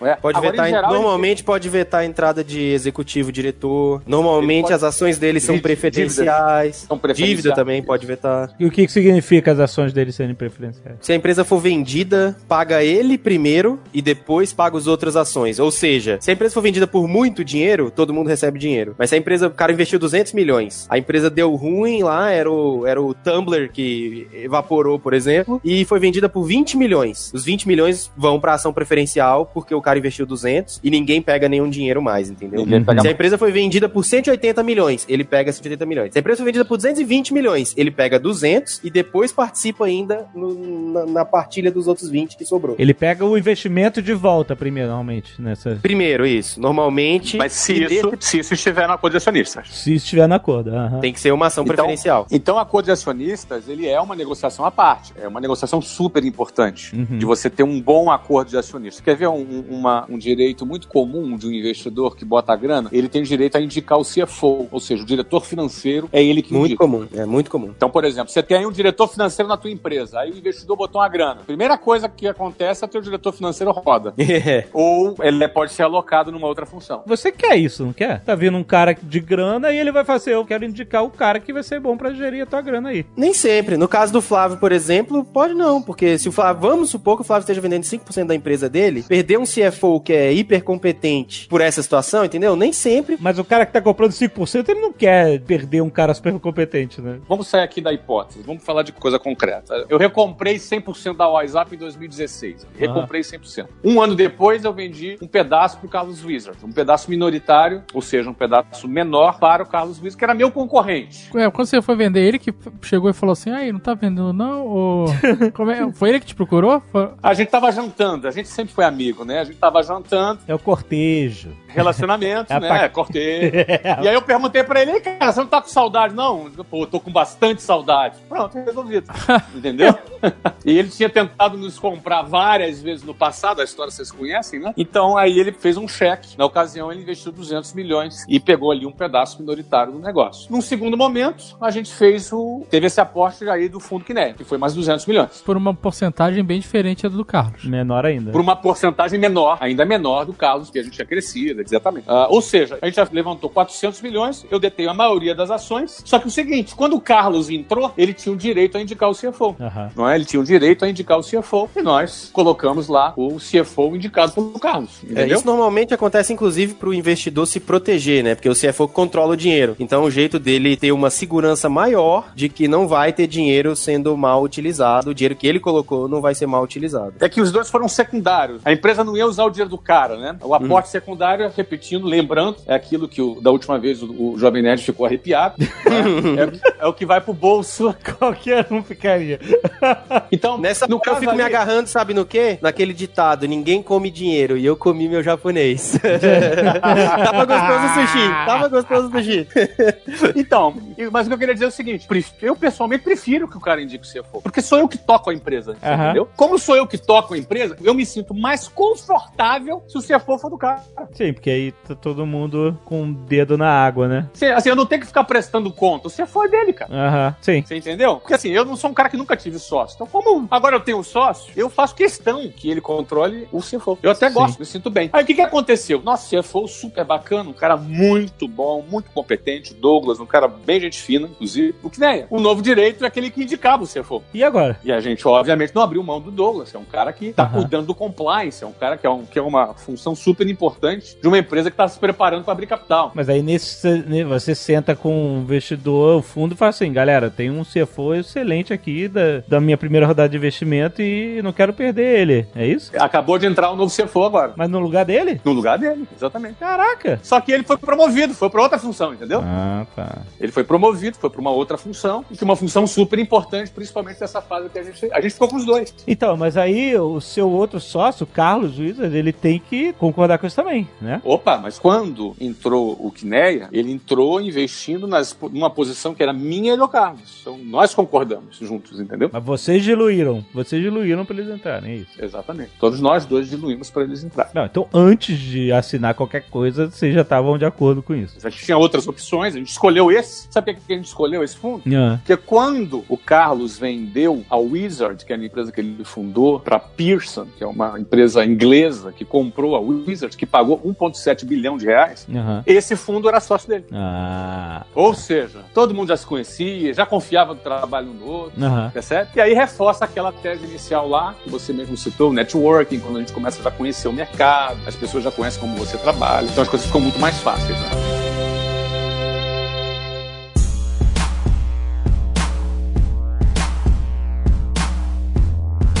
Não é? Pode Agora, vetar, geral, ele normalmente pode vetar a entrada de executivo, diretor. Normalmente Ele pode- as ações dele são Dívida- preferenciais. São preferenciais. Dívida também pode vetar. E o que, que significa as ações dele serem preferenciais? Se a empresa for vendida, paga ele primeiro e depois paga as outras ações. Ou seja, se a empresa for vendida por muito dinheiro, todo mundo recebe dinheiro. Mas se a empresa, o cara investiu 200 milhões, a empresa deu ruim lá, era o, era o Tumblr que evaporou, por exemplo, e foi vendida por 20 milhões. Os 20 milhões vão pra ação preferencial porque o cara investiu 200 e ninguém pega nenhum dinheiro mais, entendeu? Pega Se a empresa foi vendida por 180 milhões, ele pega 180 milhões. Se a empresa foi vendida por 220 milhões, ele pega 200 e depois participa ainda no- na, na partilha dos outros 20 que sobrou. Ele pega o investimento de volta primeiro, normalmente, nessa. Primeiro, isso. Normalmente. Mas se isso, desse- se isso estiver na acordo de acionistas. Se estiver na acordo. Tem que ser uma ação Então- preferencial. Então, o acordo de acionistas, ele é uma negociação à parte. É uma negociação super importante Uhum. de você ter um bom acordo de acionistas. Quer ver um, um, uma- um direito muito comum de um investidor que bota a grana? Ele tem direito a indicar o CFO, ou seja, o diretor financeiro é ele que Muito indica. comum, é muito comum. Então, por exemplo, você tem aí um diretor financeiro na tua empresa, aí o investidor botou uma grana. Primeira coisa que acontece é que o diretor financeiro roda. *laughs* É. Ou ele pode ser alocado numa outra função. Você quer isso, não quer? Tá vindo um cara de grana e ele vai fazer, eu quero indicar o cara que vai ser bom pra gerir a tua grana aí. Nem sempre. No caso do Flávio, por exemplo, pode não, porque se o Flávio, vamos supor que o Flávio esteja vendendo 5% da empresa dele, perder um CFO que é hiper competente por essa situação, entendeu? Nem sempre. Mas o cara que tá comprando 5%, ele não quer perder um cara super competente, né? Vamos sair aqui da hipótese, vamos falar de coisa concreta. Eu recomprei 100% da WhatsApp em 2016. Recomprei 100%. Um ano depois, eu vendi um pedaço pro Carlos Wizard. Um pedaço minoritário, ou seja, um pedaço menor para o Carlos Wizard, que era meu concorrente. É, quando você foi vender, ele que chegou e falou assim: aí, não tá vendendo não? Ou... *laughs* Como é? Foi ele que te procurou? Foi- A gente tava jantando, a gente sempre foi amigo, né? A gente tava jantando, É o cortejo. Relacionamento, *laughs* É né? pa- Cortei. *laughs* E aí eu perguntei pra ele, "Ei, cara, você não tá com saudade, não? Pô, tô com bastante saudade. Pronto, resolvido. *laughs* Entendeu? e ele tinha tentado nos comprar várias vezes no passado, a história vocês conhecem, né? Então aí ele fez um cheque. Na ocasião ele investiu 200 milhões e pegou ali um pedaço minoritário do negócio. Num segundo momento, a gente fez o... Teve esse aporte aí do fundo Kineia, que foi mais 200 milhões. Por uma porcentagem bem diferente da do Carlos. Menor ainda. Por uma porcentagem menor, ainda menor do Carlos, que a gente tinha crescido, exatamente. Ah, ou seja, a gente já levantou 400 milhões, eu detenho a maioria das ações. Só que o seguinte, quando o Carlos entrou, ele tinha o direito a indicar o CFO. Aham. Não é? Ele tinha o direito a indicar o CFO e nós colocamos lá o CFO indicado pelo Carlos. É, Entendeu? isso normalmente acontece, inclusive, pro investidor se proteger, né? Porque o CFO controla o dinheiro. Então, o jeito dele ter uma segurança maior de que não vai ter dinheiro sendo mal utilizado. O dinheiro que ele colocou não vai ser mal utilizado. É que os dois foram secundários. A empresa não ia usar o dinheiro do cara, né? O aporte secundário, repetindo, lembrando, é aquilo que o- da última vez o, o Jovem Nerd ficou arrepiado. né? *laughs* é, é o que vai pro bolso. *laughs* Qualquer um ficaria. *laughs* Então, Nessa no hora eu caso fico me ali- agarrando, sabe no quê? Naquele ditado, ninguém come dinheiro, e eu comi meu japonês. Tava gostoso o sushi, tava gostoso o sushi. Então, mas o que eu queria dizer é o seguinte: eu pessoalmente prefiro que o cara indique o CFO. Porque sou eu que toco a empresa. Entendeu? Como sou eu que toco a empresa, eu me sinto mais confortável se o CFO for do cara. Sim, porque aí tá todo mundo com o dedo na água, né? Assim, assim, eu não tenho que ficar prestando conta. O CFO é dele, cara. Aham. Sim. Você entendeu? Porque assim, eu não sou um cara que nunca tive sócio. Então, como agora eu tenho sócio, eu faço questão que ele controle o CFO. Eu até Sim. gosto, me sinto bem. Aí o que, que aconteceu? Nosso CFO super bacana, um cara muito bom, muito competente, o Douglas, um cara bem gente fina, inclusive. O que nem o novo direito é aquele que indicava o CFO. E agora? E a gente, obviamente, não abriu mão do Douglas. É um cara que tá Aham. cuidando do compliance, é um cara que é, um, que é uma função super importante de uma empresa que tá se preparando para abrir capital. Mas aí nesse, né, você senta com o investidor, o fundo, e fala assim, galera, tem um CFO excelente aqui da, da minha primeira rodada de investimento e não quero perder ele. É isso? Acabou de entrar um novo CFO agora. Mas no lugar dele? No lugar dele, exatamente. Caraca! Só que ele foi promovido, foi para outra função, entendeu? Ah, tá. Ele foi promovido, foi para uma outra função, e que é uma função super importante, principalmente nessa fase que a gente. A gente ficou com os dois. Então, mas aí o seu outro sócio, Carlos Wizard, ele tem que concordar com isso também, né? Opa, mas quando entrou o Kineia, ele entrou investindo nas, numa posição que era minha e do Carlos. Então nós concordamos juntos, entendeu? Mas vocês diluíram. Vocês diluíram pra eles entrarem, é isso. Exatamente. Todos nós dois diluímos para eles entrarem. Não, então antes de assinar qualquer coisa, vocês já estavam de acordo com isso. A gente tinha outras opções, a gente escolheu esse. Sabe por que a gente escolheu esse fundo? Ah, Porque quando o Carlos vendeu a Wizard, que era a empresa que ele fundou, para Pearson, que é uma empresa inglesa que comprou a Wizard, que pagou 1,7 bilhão de reais, aham. esse fundo era sócio dele. Ah, Ou seja, todo mundo já se conhecia, já confiava no trabalho um do outro. aham. Percebe? E aí reforça aquela tese inicial lá, que você mesmo citou, o networking, quando a gente começa já a conhecer o mercado, as pessoas já conhecem como você trabalha, então as coisas ficam muito mais fáceis. Né?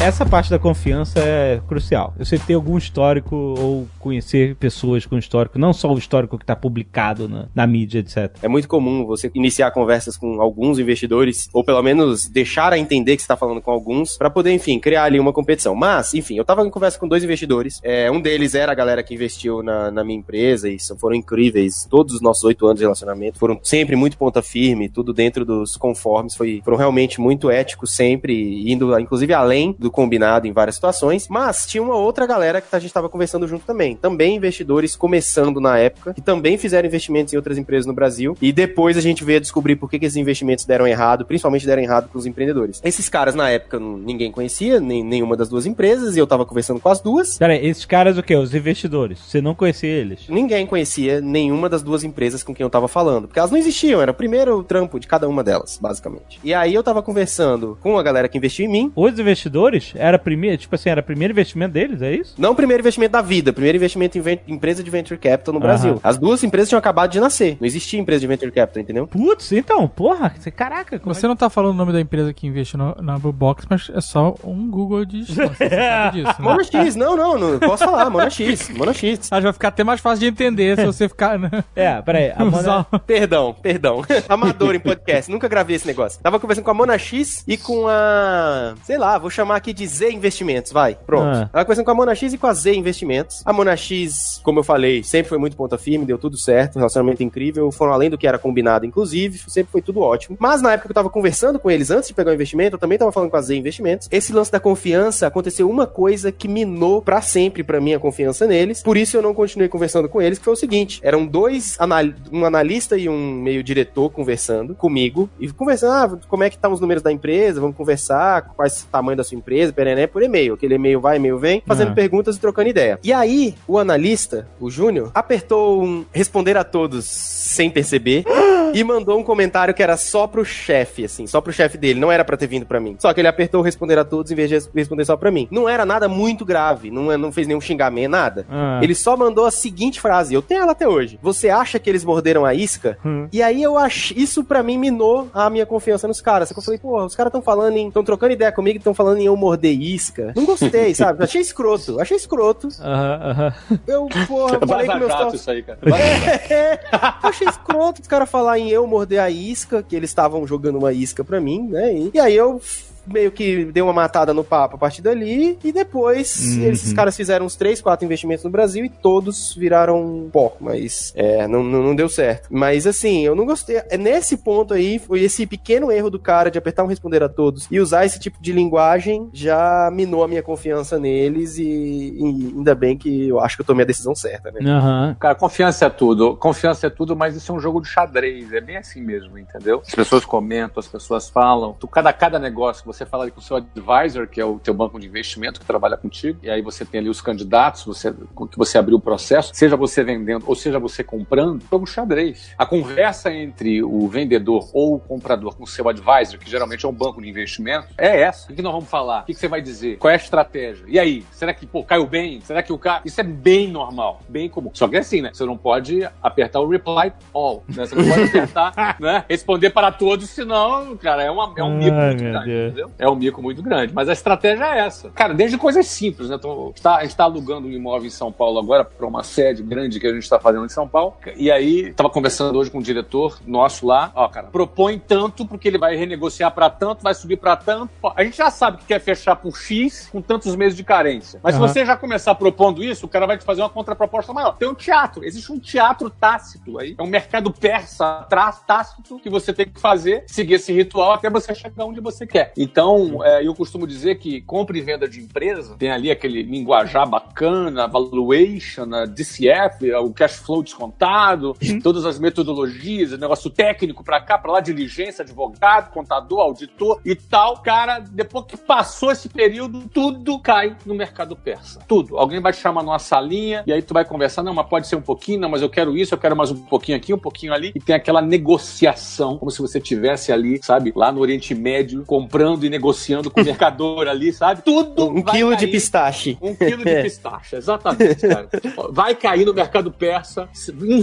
Essa parte da confiança é crucial. Você ter algum histórico ou conhecer pessoas com histórico, não só o histórico que está publicado na, na mídia, etc. É muito comum você iniciar conversas com alguns investidores, ou pelo menos deixar a entender que você está falando com alguns, para poder, enfim, criar ali uma competição. Mas, enfim, eu tava em conversa com dois investidores. É, um deles era a galera que investiu na, na minha empresa e foram incríveis. Todos os nossos oito anos de relacionamento foram sempre muito ponta firme, tudo dentro dos conformes. Foi, foram realmente muito éticos sempre, indo inclusive além do combinado em várias situações, mas tinha uma outra galera que a gente estava conversando junto também. Também investidores começando na época, que também fizeram investimentos em outras empresas no Brasil, e depois a gente veio a descobrir por que, que esses investimentos deram errado, principalmente deram errado com os empreendedores. Esses caras, na época, ninguém conhecia, nem nenhuma das duas empresas, e eu tava conversando com as duas. Pera aí, esses caras o quê? Os investidores. Você não conhecia eles? Ninguém conhecia nenhuma das duas empresas com quem eu tava falando, porque elas não existiam, era o primeiro trampo de cada uma delas, basicamente. E aí eu tava conversando com a galera que investiu em mim, Os investidores? Era primeiro, tipo assim, era o primeiro investimento deles, é isso? Não o primeiro investimento da vida, primeiro investimento em empresa de venture capital no Aham. Brasil. As duas empresas tinham acabado de nascer. Não existia empresa de venture capital, entendeu? Putz, então, porra, você- caraca. é Você não tá falando o nome da empresa que investe no- na Box, mas é só um Google de distância. *laughs* Disso, né? Mona X, não, não, não posso falar, Mona X, Mona X. *laughs* Acho que vai ficar até mais fácil de entender se você ficar. né? É, peraí. A Mona... Perdão, perdão. *laughs* Amador em podcast, nunca gravei esse negócio. Tava conversando com a Mona X e com a. Sei lá, vou chamar aqui de Z Investimentos, vai. Pronto. Ah. Tava conversando com a Mona X e com a Z Investimentos. A Mona X, como eu falei, sempre foi muito ponta firme, deu tudo certo, relacionamento incrível, foram além do que era combinado, inclusive, sempre foi tudo ótimo. Mas na época que eu tava conversando com eles antes de pegar o investimento, eu também tava falando com a Z Investimentos. Esse lance da confiança aconteceu uma coisa que minou pra sempre pra mim a confiança neles. Por isso eu não continuei conversando com eles, que foi o seguinte: eram dois anal um analista e um meio diretor conversando comigo e conversando, ah, como é que estão os números da empresa, vamos conversar, qual é o tamanho da sua empresa, perené, por e-mail. Aquele e-mail vai, e-mail vem, fazendo Ah. perguntas e trocando ideia. E aí, o analista, o Júnior, apertou um responder a todos sem perceber e mandou um comentário que era só pro chefe, assim, só pro chefe dele, não era pra ter vindo pra mim. Só que ele apertou responder a todos em vez de responder só pra mim. Não era nada muito grave, não, é- não fez nenhum xingamento, nada. Ah. Ele só mandou a seguinte frase, eu tenho ela até hoje. Você acha que eles morderam a isca? Hum. E aí eu acho, isso pra mim minou a minha confiança nos caras. Só que eu falei, pô, os caras estão falando em, estão trocando ideia comigo, estão falando em eu morder isca. Não gostei, *laughs* sabe? Achei escroto, achei escroto. Aham, aham. Eu, porra, *laughs* falei com meus sócios. isso aí, cara. É, eu *laughs* achei escroto os caras falar em eu morder a isca, que eles estavam jogando uma isca pra mim, né? E, e aí eu meio que dei uma matada no papo a partir dali, e depois Uhum. esses caras fizeram uns 3, 4 investimentos no Brasil e todos viraram pó, mas é, não, não, não deu certo. Mas assim, eu não gostei. É nesse ponto aí, foi esse pequeno erro do cara de apertar um responder a todos e usar esse tipo de linguagem já minou a minha confiança neles e, e ainda bem que eu acho que eu tomei a decisão certa, né? Aham. Cara, confiança é tudo. Confiança é tudo, mas isso é um jogo de xadrez. É bem assim mesmo, entendeu? As pessoas comentam, as pessoas falam. Tu, cada, cada negócio que você fala ali com o seu advisor, que é o teu banco de investimento que trabalha contigo, e aí você tem ali os candidatos, você, que você abriu o processo, seja você vendendo ou seja você comprando, é um xadrez. A conversa entre o vendedor ou o comprador com o seu advisor, que geralmente é um banco de investimento, é essa. O que nós vamos falar? O que você vai dizer? Qual é a estratégia? E aí? Será que, pô, caiu bem? Será que o cara. Isso é bem normal, bem comum. Só que é assim, né? Você não pode apertar o reply all, né? Você não pode apertar, *laughs* né? Responder para todos, senão, cara, é, uma, é um mico Ai, muito meu Deus. Entendeu? É um mico muito grande. Mas a estratégia é essa. Cara, desde coisas simples, né? Então, está, a gente está alugando um imóvel em São Paulo agora para uma sede grande que a gente está fazendo em São Paulo. E aí, estava conversando hoje com um diretor nosso lá. Ó, cara, propõe tanto porque ele vai renegociar para tanto, vai subir para tanto. Pô, a gente já sabe que quer fechar por X com tantos meses de carência. Mas Aham. se você já começar propondo isso, o cara vai te fazer uma contraproposta maior. Tem um teatro, existe um teatro tácito aí. É um mercado persa tácito que você tem que fazer, seguir esse ritual até você chegar onde você quer. Então, é, eu costumo dizer que compra e venda de empresa tem ali aquele linguajar bacana, valuation, a DCF, o cash flow descontado, todas as metodologias, negócio técnico pra cá, pra lá, diligência, advogado, contador, auditor e tal. Cara, depois que passou esse período, tudo cai no mercado persa. Tudo. Alguém vai te chamar numa salinha e aí tu vai conversar, não, mas pode ser um pouquinho, não, mas eu quero isso, eu quero mais um pouquinho aqui, um pouquinho ali. E tem aquela negociação, como se você tivesse ali, sabe, lá no Oriente Médio, comprando e negociando com o mercador ali, sabe? Tudo Um vai quilo de cair. pistache. Um quilo de pistache, exatamente, cara. Vai cair no mercado persa,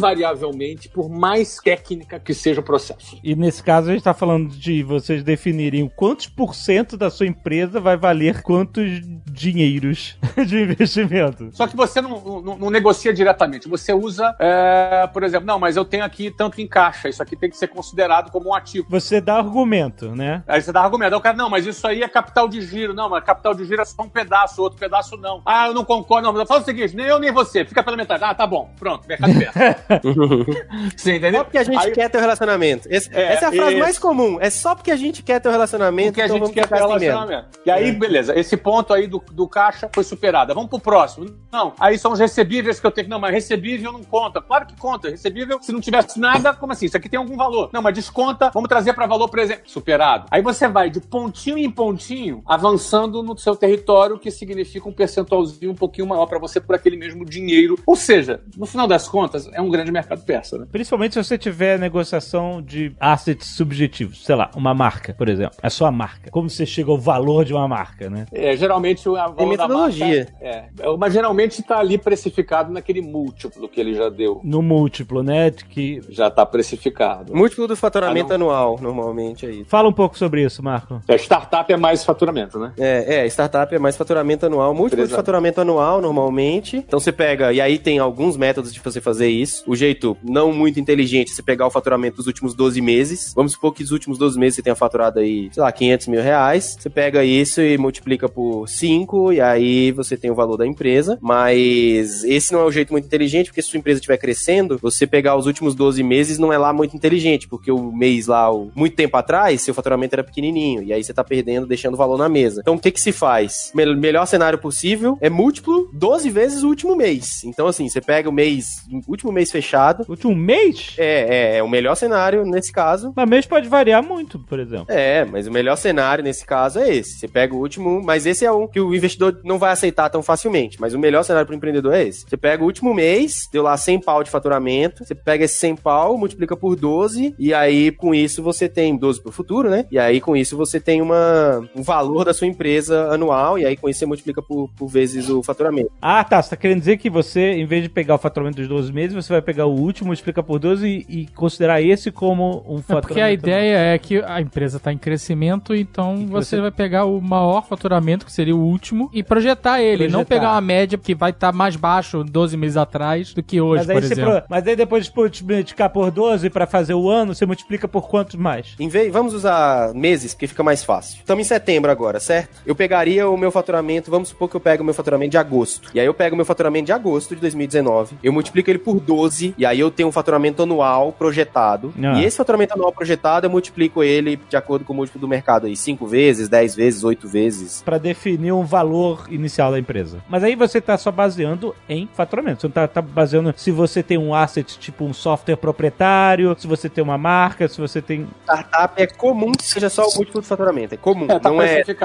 invariavelmente, por mais técnica que seja o processo. E nesse caso a gente tá falando de vocês definirem quantos por cento da sua empresa vai valer quantos dinheiros *laughs* de investimento. Só que você não, não- não negocia diretamente. Você usa, é, por exemplo, não, mas eu tenho aqui tanto em caixa, isso aqui tem que ser considerado como um ativo. Você dá argumento, né? Aí você dá argumento. Aí o cara, não, mas isso aí é capital de giro. Não, mas capital de giro é só um pedaço, outro pedaço não. Ah, eu não concordo. Não, mas fala o seguinte, nem eu nem você, fica pela metade. Ah, tá bom, pronto, mercado perto. *laughs* Você entendeu? Só porque a gente Aí- quer ter um relacionamento. Esse- É, essa é a frase isso. mais comum. É só porque a gente quer ter um relacionamento, Porque a então gente quer ter assim mesmo. relacionamento. E aí, beleza, esse ponto aí do, do caixa foi superado. Vamos pro próximo. Não, aí são os recebíveis que eu tenho que. Não, mas recebível não conta. Claro que conta. Recebível, se não tivesse nada, como assim? Isso aqui tem algum valor. Não, mas desconta, vamos trazer para valor presente. Superado. Aí você vai de pontinho em pontinho, avançando no seu território, que significa um percentualzinho um pouquinho maior para você por aquele mesmo dinheiro. Ou seja, no final das contas, é um grande mercado persa, né? Principalmente se você tiver negociação de assets subjetivos. Sei lá, uma marca, por exemplo. É só a marca. Como você chega ao valor de uma marca, né? É, geralmente o valor da metodologia. marca. É, mas geralmente está ali precificado naquele múltiplo que ele já deu. No múltiplo, né? Que... Já está precificado. Múltiplo do faturamento Ah, anual, normalmente, é isso. Fala um pouco sobre isso, Marco. A startup é mais faturamento, né? É, é, startup é mais faturamento anual, múltiplo de faturamento anual, normalmente. Então você pega, e aí tem alguns métodos de você fazer isso. O jeito não muito inteligente é você pegar o faturamento dos últimos 12 meses. Vamos supor que dos últimos 12 meses você tenha faturado aí, sei lá, 500 mil reais. Você pega isso e multiplica por 5, e aí você tem o valor da empresa. Mas esse não é o jeito muito inteligente, porque se sua empresa estiver crescendo, você pegar os últimos 12 meses não é lá muito inteligente, porque o mês lá, o- muito tempo atrás, seu faturamento era pequenininho, e aí você tá perdendo, deixando o valor na mesa. Então o que que se faz? Mel- melhor cenário possível é múltiplo 12 vezes o último mês. Então assim, você pega o mês, o último mês fechado, Último mês? é, é, é o melhor cenário nesse caso. Mas mês pode variar muito, por exemplo. É, mas o melhor cenário nesse caso é esse. Você pega o último, mas esse é um que o investidor não vai aceitar tão facilmente. Mas o melhor cenário para o empreendedor é esse. Você pega o último mês, deu lá 100 pau de faturamento, você pega esse 100 pau, multiplica por 12, e aí com isso você tem 12 pro futuro, né? E aí com isso você tem uma, um valor da sua empresa anual, e aí com isso você multiplica por, por vezes o faturamento. Ah, tá. Você tá querendo dizer que você, em vez de pegar o faturamento dos 12 meses, você vai pegar o último, explica por 12 e, e considerar esse como um É faturamento. porque a ideia é que a empresa está em crescimento, então que você, você- vai pegar o maior faturamento, que seria o último, e projetar ele, não Projetar. pegar uma média que vai estar mais baixo 12 meses atrás do que hoje, Mas aí, por exemplo. pro- mas aí depois de multiplicar por 12 pra fazer o ano, você multiplica por quantos mais? Em vez, vamos usar meses, porque fica mais fácil. Estamos em setembro agora, certo? Eu pegaria o meu faturamento, vamos supor que eu pego o meu faturamento de agosto. E aí eu pego o meu faturamento de agosto de 2019, eu multiplico ele por 12, e aí eu tenho um faturamento anual projetado. Ah. E esse faturamento anual projetado, eu multiplico ele de acordo com o múltiplo do mercado aí, 5 vezes, 10 vezes, 8 vezes. Pra definir um valor inicial da empresa. Mas aí você tá só baseando em faturamento. Você não tá, tá baseando se você tem um asset, tipo um software proprietário, se você tem uma marca, se você tem. Startup é comum que seja só o múltiplo do faturamento. É comum. É, tá não é. vezes,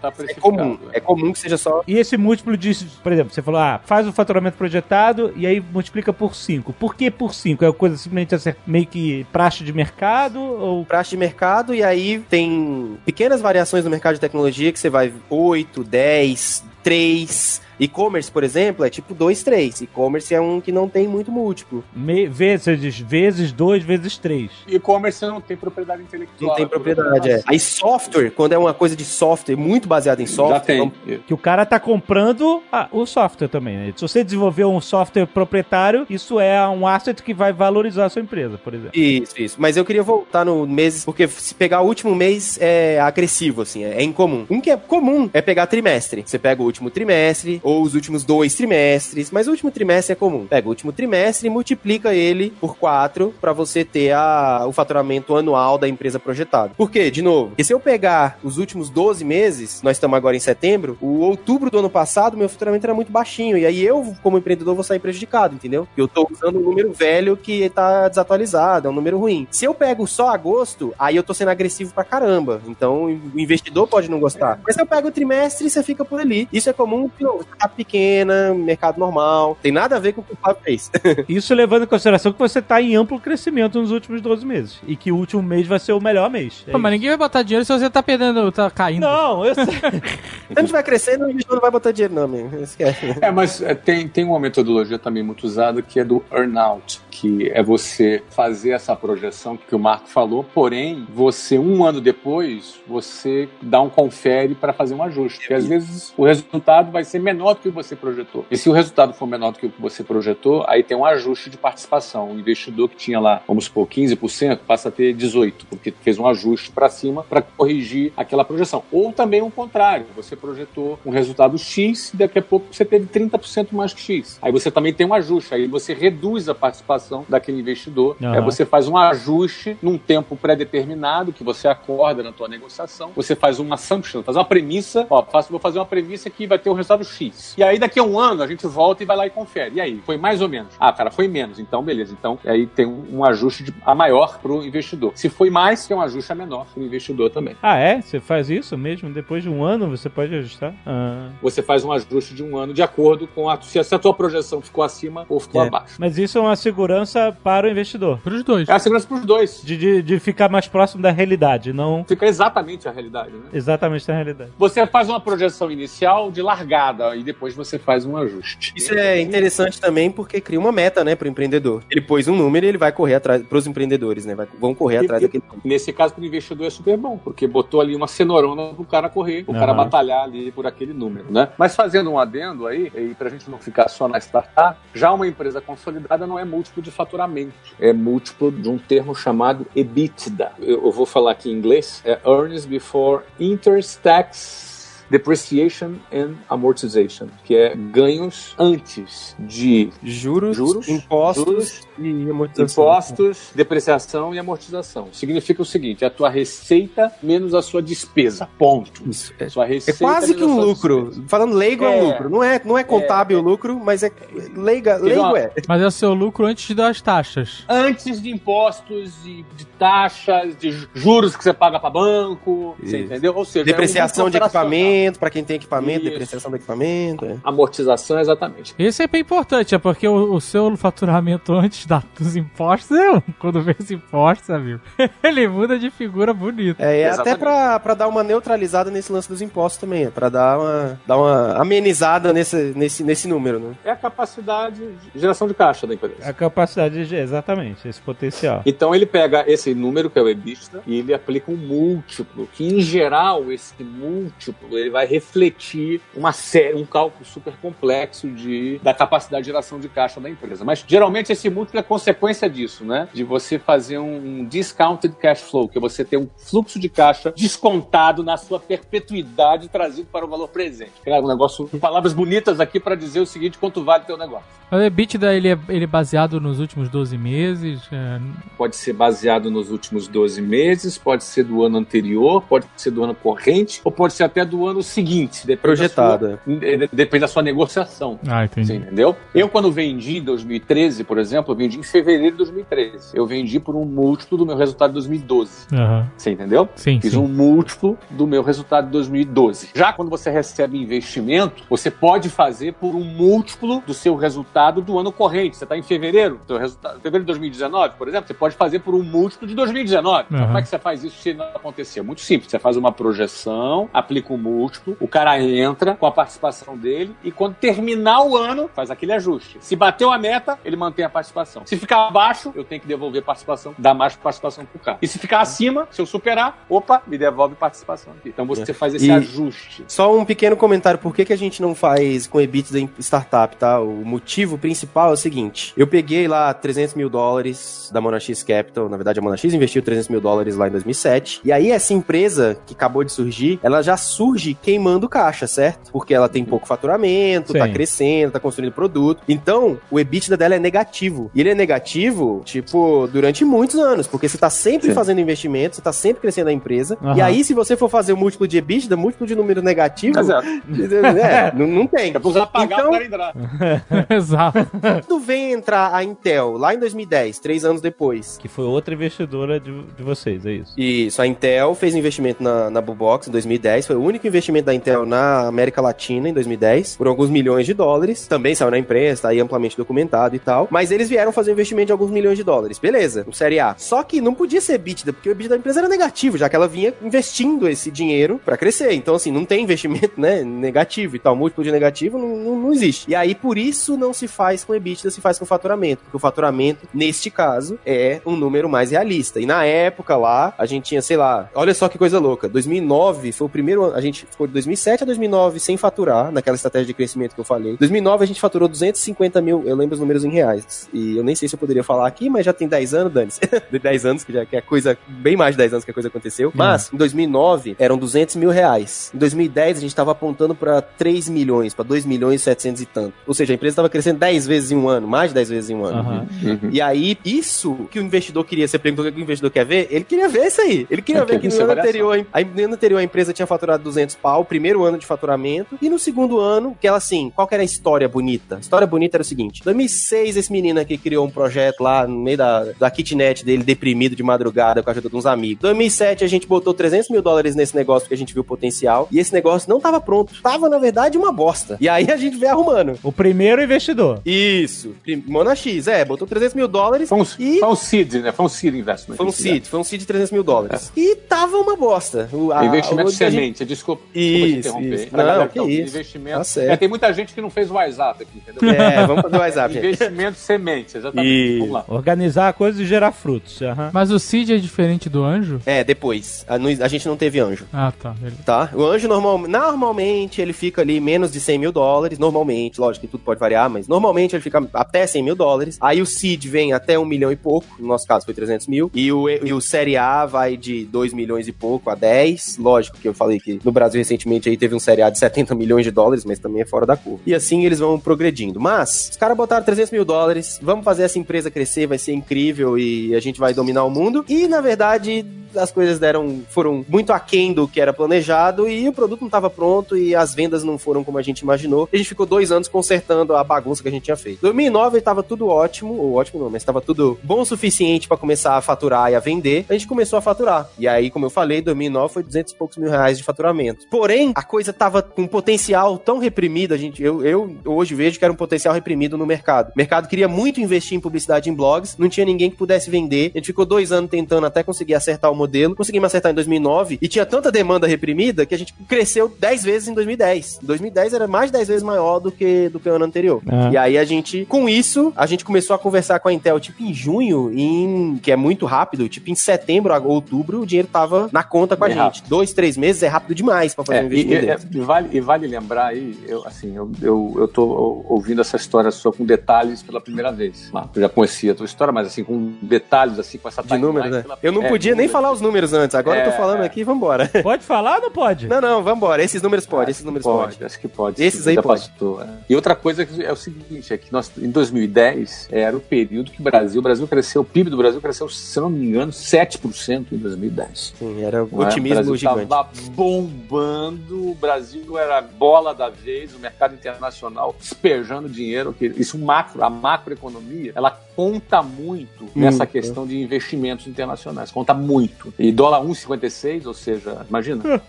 tá é comum. É comum que seja só E esse múltiplo diz, por exemplo, você falou, ah, faz o faturamento projetado e aí multiplica por 5. Por que por 5? É uma coisa simplesmente assim, meio que praxe de mercado ou. praxe de mercado e aí tem pequenas variações no mercado de tecnologia que você vai 8, 10, 3. E-commerce, por exemplo, é tipo 2, 3. E-commerce é um que não tem muito múltiplo. Me, vezes, vezes 2, vezes 3. E-commerce não tem propriedade intelectual. Não tem propriedade, é. Aí software, quando é uma coisa de software, muito baseado em software. Já tem. então- Que o cara tá comprando ah, o software também, né? Se você desenvolver um software proprietário, isso é um asset que vai valorizar a sua empresa, por exemplo. Isso, isso. Mas eu queria voltar no meses, porque se pegar o último mês é agressivo, assim, é, é incomum. Um que é comum é pegar trimestre. Você pega o último trimestre, ou os últimos dois trimestres, mas o último trimestre é comum. Pega o último trimestre e multiplica ele por quatro pra você ter a, o faturamento anual da empresa projetado. Por quê? De novo, porque se eu pegar os últimos 12 meses, nós estamos agora em setembro, o outubro do ano passado, meu faturamento era muito baixinho, e aí eu, como empreendedor, vou sair prejudicado, entendeu? Eu tô usando um número velho que tá desatualizado, é um número ruim. Se eu pego só agosto, aí eu tô sendo agressivo pra caramba. Então o investidor pode não gostar. Mas se eu pego o trimestre, você fica por ali. Isso é comum, tá pequena, mercado normal. Tem nada a ver com o que o Fábio fez. *laughs* Isso levando em consideração que você tá em amplo crescimento nos últimos 12 meses. E que o último mês vai ser o melhor mês. É Pô, mas ninguém vai botar dinheiro se você tá perdendo, tá caindo. Não, eu sei. *laughs* Se a gente vai crescendo, o investidor não vai botar dinheiro, não, amigo. Esquece. É, mas é, tem, tem uma metodologia também muito usada que é do earnout, que é você fazer essa projeção que o Marco falou, porém, você, um ano depois, você dá um confere para fazer um ajuste. Porque às vezes o resultado vai ser menor menor do que você projetou. E se o resultado for menor do que o que você projetou, aí tem um ajuste de participação. O investidor que tinha lá, vamos supor, 15%, passa a ter 18%, porque fez um ajuste para cima para corrigir aquela projeção. Ou também o contrário, você projetou um resultado X e daqui a pouco você teve 30% mais que X. Aí você também tem um ajuste, aí você reduz a participação daquele investidor, Aham. aí você faz um ajuste num tempo pré-determinado que você acorda na tua negociação, você faz uma assumption, faz uma premissa, ó, faço, vou fazer uma premissa que vai ter um resultado X. E aí daqui a um ano a gente volta e vai lá e confere. E aí, foi mais ou menos? Ah, cara, foi menos. Então, beleza. Então, aí tem um, um ajuste de- a maior para o investidor. Se foi mais, tem um ajuste a menor para o investidor também. Ah, é? Você faz isso mesmo? Depois de um ano você pode ajustar? Ah. Você faz um ajuste de um ano de acordo com a, se a tua projeção ficou acima ou ficou É. abaixo. Mas isso é uma segurança para o investidor. Pros dois. É a segurança para os dois. De, de, de ficar mais próximo da realidade, não Fica exatamente a realidade, né? exatamente da realidade. Você faz uma projeção inicial de largada e depois você faz um ajuste. Isso é interessante também porque cria uma meta, né, pro empreendedor. Ele pôs um número e ele vai correr atrás, pros empreendedores, né, vai- vão correr E- atrás e- daquele número. Nesse caso, para o investidor é super bom, porque botou ali uma cenourona pro cara correr, o cara Aham. batalhar ali por aquele número, né? Mas fazendo um adendo aí, e pra gente não ficar só na startup, já uma empresa consolidada não é múltiplo de faturamento, é múltiplo de um termo chamado EBITDA. Eu, eu vou falar aqui em inglês, é Earnings Before Interest Tax Depreciation and Amortization, que é ganhos antes de Juros, Juros, impostos juros, e amortização. Impostos, depreciação e amortização. Significa o seguinte: é a tua receita menos a sua despesa. Ponto. Isso, é. Sua É receita quase que um lucro. despesa. Falando leigo é, um É. lucro. Não é, não é contábil o lucro, mas é leiga, leigo é. Mas é o seu lucro antes das taxas. Antes de impostos, de, de taxas, de ju- juros que você paga para banco, você Isso. entendeu? Ou seja, Depreciação é um de equipamento, pra quem tem equipamento, Isso. depreciação do equipamento. é. Amortização, exatamente. Esse é bem importante, é porque o, o seu faturamento antes da, dos impostos é um. Quando vem os impostos, amigo, ele muda de figura bonita. É, Exatamente. até pra, pra dar uma neutralizada nesse lance dos impostos também, é pra dar uma, dar uma amenizada nesse, nesse, nesse número, né? É a capacidade de geração de caixa da empresa. A capacidade de. Exatamente, esse potencial. Então ele pega esse número que é o EBITDA e ele aplica um múltiplo, que em geral esse múltiplo ele vai refletir uma série, um cálculo super complexo de da capacidade de geração de caixa da empresa. Mas geralmente esse múltiplo é consequência disso, né? De você fazer um discounted cash flow, que é você ter um fluxo de caixa descontado na sua perpetuidade trazido para o valor presente. É um negócio, palavras bonitas aqui para dizer o seguinte, quanto vale teu negócio. O EBITDA ele é, ele é baseado nos últimos 12 meses. é, Pode ser baseado nos últimos 12 meses, pode ser do ano anterior, pode ser do ano corrente, ou pode ser até do ano seguinte. Depende Projetado, Da sua, de- depende da sua negociação. Ah, Você entendi. entendeu? Eu, quando vendi em 2013, por exemplo, eu vendi em fevereiro de 2013. Eu vendi por um múltiplo do meu resultado de 2012. Aham. Você entendeu? Sim, Fiz sim. um múltiplo do meu resultado de 2012. Já quando você recebe investimento, você pode fazer por um múltiplo do seu resultado do ano corrente. Você está em fevereiro, seu resultado, fevereiro de 2019, por exemplo, você pode fazer por um múltiplo de 2019. Então, Aham. como é que você faz isso se não acontecer? Muito simples. Você faz uma projeção, aplica um múltiplo, o cara entra com a participação dele e quando terminar o ano, faz aquele ajuste. Se bateu a meta, ele mantém a participação. Se ficar abaixo, eu tenho que devolver participação, dar mais participação pro cara. E se ficar acima, se eu superar, opa, me devolve participação aqui. Então você faz esse E- ajuste. Só um pequeno comentário, por que, que a gente não faz com EBITDA em startup, tá? O motivo principal é o seguinte, eu peguei lá 300 mil dólares da Monax Capital, na verdade a Monax investiu 300 mil dólares lá em 2007, e aí essa empresa que acabou de surgir, ela já surge queimando caixa, certo? Porque ela tem pouco faturamento, tá Sim. crescendo, tá construindo produto, então o EBITDA dela é negativo, e ele é negativo, tipo, durante muitos anos, porque você tá sempre Sim. fazendo investimento, você tá sempre crescendo a empresa, e Aham. aí se você for fazer o múltiplo de EBITDA, múltiplo de número negativo, é, *laughs* não, não tem. É pra pagar Então- entrar. *laughs* Exato. Quando vem entrar a Intel, lá em 2010, três anos depois, Que foi outra investidora de, de vocês, é isso. Isso, a Intel fez investimento na, na Bubox em 2010, foi o único investimento da Intel na América Latina em 2010, por alguns milhões de dólares, também saiu na imprensa, tá aí amplamente documentado e tal, mas eles vieram fazer um investimento de alguns milhões de dólares, beleza, no Série A. Só que não podia ser EBITDA, porque o EBITDA da empresa era negativo, já que ela vinha investindo esse dinheiro pra crescer, então assim, não tem investimento, né, negativo e tal, múltiplo de negativo não, não, não existe. E aí, por isso, não se faz com EBITDA, se faz com faturamento, porque o faturamento, neste caso, é um número mais realista. E na época lá, a gente tinha, sei lá, olha só que coisa louca, 2009 foi o primeiro ano, a gente ficou de 2007 a 2009 sem faturar, naquela estratégia de crescimento que eu falei. 2009 a gente faturou 250 mil, eu lembro os números em reais. E eu nem sei se eu poderia falar aqui, mas já tem 10 anos, dane-se. *laughs* de 10 anos, que já que é coisa, bem mais de 10 anos que a coisa aconteceu. Mas, em 2009, eram 200 mil reais. Em 2010, a gente tava apontando para 3 milhões, para 2 milhões e 700 e tanto. Ou seja, a empresa tava crescendo 10 vezes em um ano, mais de 10 vezes em um ano. Uhum. E aí, isso que o investidor queria, você perguntou o que o investidor quer ver? Ele queria ver isso aí. Ele queria ver que no ano, essa anterior, a, no ano anterior a empresa tinha faturado 200 pau, primeiro ano de faturamento, e no segundo ano, que ela assim, qual que era a história bonita? A história bonita era o seguinte: 2006, esse menino aqui criou um projeto lá no meio da, da kitnet dele, deprimido de madrugada, com a ajuda de uns amigos. 2007, a gente botou 300 mil dólares nesse negócio porque a gente viu o potencial, e esse negócio não tava pronto. Tava, na verdade, uma bosta. E aí a gente veio arrumando. O primeiro investidor. Isso. Prim- Mona X, é, botou 300 mil dólares Foi um, e foi um seed, né? Foi um seed investment. foi um seed, foi um seed de 300 mil dólares. E tava uma bosta. O, a- Investimento o- a gente- semente, desculpa, desculpa te Isso, interromper. isso. Não, galera que tá isso. Investimento. Tá. É, tem muita gente que não fez o WhatsApp aqui, entendeu? É, vamos fazer o WhatsApp, *laughs* gente. Investimento semente, exatamente. Isso. Vamos lá. Organizar a coisa e gerar frutos. aham. Mas o Cid é diferente do anjo? É, depois. A, a gente não teve anjo. Ah, tá. beleza. Tá? O anjo normal, normalmente ele fica ali menos de 100 mil dólares. Normalmente, lógico que tudo pode variar, mas normalmente ele fica até 100 mil dólares. Aí o seed vem até 1 milhão e pouco. No nosso caso foi 300 mil. E o, e o série A vai de 2 milhões e pouco a 10. Lógico que eu falei que no Brasil recentemente aí teve um série A de 70 milhões de dólares, mas também é fora da curva. E assim eles vão progredindo. Mas, os caras botaram 300 mil dólares. Vamos fazer essa empresa crescer, vai ser incrível e a gente vai dominar o mundo. E na verdade, as coisas deram foram muito aquém do que era planejado e o produto não estava pronto e as vendas não foram como a gente imaginou. A gente ficou dois anos consertando a bagunça que a gente tinha feito. 2009 estava tudo ótimo, ou ótimo não, mas estava tudo bom o suficiente para começar a faturar e a vender. A gente começou a faturar. E aí, como eu falei, 2009 foi 200 e poucos mil reais de faturamento. Porém, a coisa tava com um potencial tão reprimido, a gente, eu, eu hoje vejo que era um potencial reprimido no mercado. O mercado queria muito investir em publicidade em blogs, não tinha ninguém que pudesse vender. A gente ficou dois anos tentando até conseguir acertar o modelo. Conseguimos acertar em 2009 e tinha tanta demanda reprimida que a gente cresceu 10 vezes em 2010. 2010 era mais de 10 vezes maior do que, do que o ano anterior. Ah. E aí a gente, com isso, a gente começou a conversar com a Intel, tipo, em junho, em, que é muito rápido, tipo, em setembro, a- outubro, o dinheiro tava na conta com a Bem gente. rápido. Dois, três meses é rápido demais pra fazer um É, e, investimento e- e vale, e vale lembrar aí, eu, assim, eu, eu, eu tô ouvindo essa história sua com detalhes pela primeira vez. Ah, Eu já conhecia a tua história, mas assim, com detalhes, assim, com essa De números, né? pela- Eu não é, podia nem falar os números antes, agora eu tô É, falando é. aqui, vambora. *laughs* Pode falar ou não pode? Não, não, vambora. Esses números pode, esses números pode. Pode, acho que pode. Esses aí pode. é. E outra coisa é o seguinte, é que nós, em 2010 era o período que o Brasil, o Brasil cresceu, o PIB do Brasil cresceu, se não me engano, 7% em 2010. Sim, era Não é? otimismo o Brasil gigante. tava bombando, o Brasil era a bola da vez, o mercado internacional despejando dinheiro. Que isso macro, a macroeconomia, ela conta muito nessa questão de investimentos internacionais, conta muito. E dólar 1,56, ou seja, imagina, *laughs*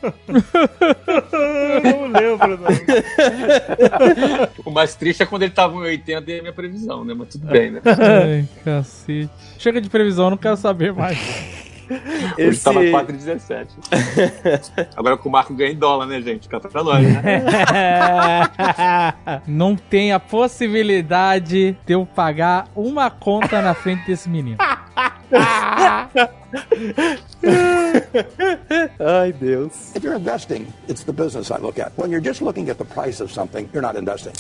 não lembro, não. o mais triste é quando ele tava em 80 e a minha previsão, né? Mas tudo bem, né? *laughs* Ai, cacete. Chega de previsão, não quero saber mais. Ele Esse... tava *laughs* 4,17. Agora que o Marco ganha em dólar, né, gente? Fica pra nós, né? *laughs* Não tem a possibilidade de eu pagar uma conta na frente desse menino. *laughs* Ai, Deus. If you're investing, it's the business I look at. When you're just looking at the price of something, you're not investing.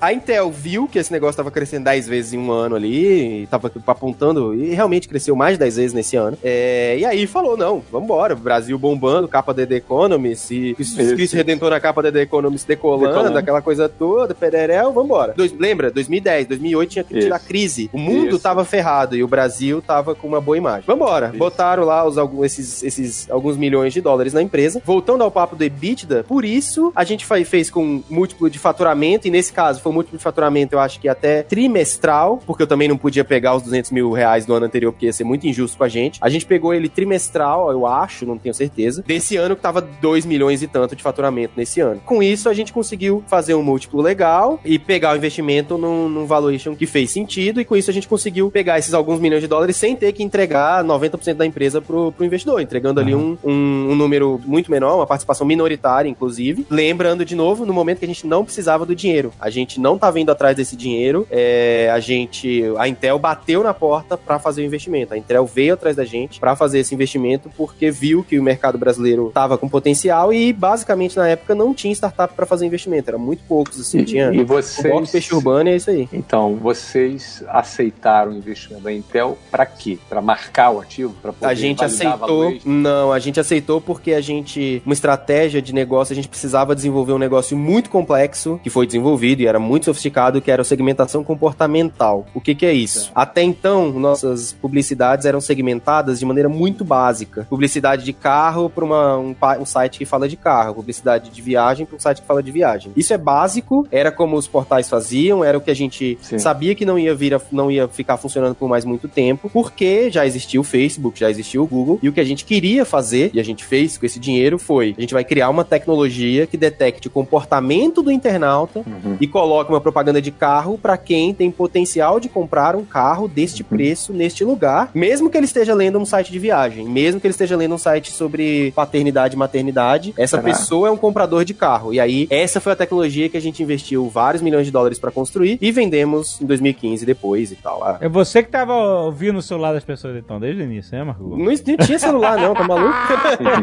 A Intel viu que esse negócio tava crescendo 10 vezes em um ano ali, e tava apontando, e realmente cresceu mais de 10 vezes nesse ano. É, e aí falou, não, vambora, Brasil bombando, capa da The Economist, e. Cristo Redentor na capa da The Economist decolando, Decolando. aquela coisa toda, pererel, vambora. Dois, lembra, 2010, 2008 tinha tido Isso. a crise, o mundo Isso. tava ferrado e o Brasil tava com uma boa imagem. Vambora, Isso. botaram lá os, esses, esses alguns milhões de dólares na empresa. Voltando ao papo do EBITDA, por isso a gente fez com múltiplo de faturamento, e nesse caso foi um múltiplo de faturamento, eu acho que até trimestral, porque eu também não podia pegar os 200 mil reais do ano anterior, porque ia ser muito injusto com a gente. A gente pegou ele trimestral, eu acho, não tenho certeza, desse ano que tava 2 milhões e tanto de faturamento nesse ano. Com isso, a gente conseguiu fazer um múltiplo legal e pegar o investimento num, num valuation que fez sentido, e com isso a gente conseguiu pegar esses alguns milhões de dólares sem ter que entregar 90% da empresa pro, pro investidor, entregando ali um, um, um número muito menor, uma participação minoritária, inclusive. Lembrando de novo, no momento que a gente não precisava do dinheiro. A gente gente não estava indo atrás desse dinheiro, é, a gente, a Intel bateu na porta para fazer o investimento. A Intel veio atrás da gente para fazer esse investimento porque viu que o mercado brasileiro estava com potencial e basicamente na época não tinha startup para fazer investimento, era muito poucos assim, E- tinha e vocês- Peixe Urbano e é isso aí. Então, vocês aceitaram o investimento da Intel para quê? Para marcar o ativo? Para poder A gente a aceitou. Não, a gente aceitou porque a gente. Uma estratégia de negócio, a gente precisava desenvolver um negócio muito complexo, que foi desenvolvido e era muito sofisticado, que era segmentação comportamental. O que, que é isso? Até então, nossas publicidades eram segmentadas de maneira muito básica. Publicidade de carro para um, um site que fala de carro, publicidade de viagem para um site que fala de viagem. Isso é básico, era como os portais faziam, era o que a gente Sim. sabia que não ia vir a- não ia ficar funcionando por mais muito tempo, porque já existia o Facebook, já existia o Google, e o que a gente queria fazer, e a gente fez com esse dinheiro, foi a gente vai criar uma tecnologia que detecte o comportamento do internauta Uhum. e coloque uma propaganda de carro para quem tem potencial de comprar um carro deste preço neste lugar, mesmo que ele esteja lendo um site de viagem, mesmo que ele esteja lendo um site sobre paternidade e maternidade, essa Caraca. pessoa é um comprador de carro. E aí, essa foi a tecnologia que a gente investiu vários milhões de dólares para construir e vendemos em 2015 depois e tal. Ah, É você que tava ouvindo o celular das pessoas então, desde o início, né, Marco? não, não tinha celular, não, tá maluco?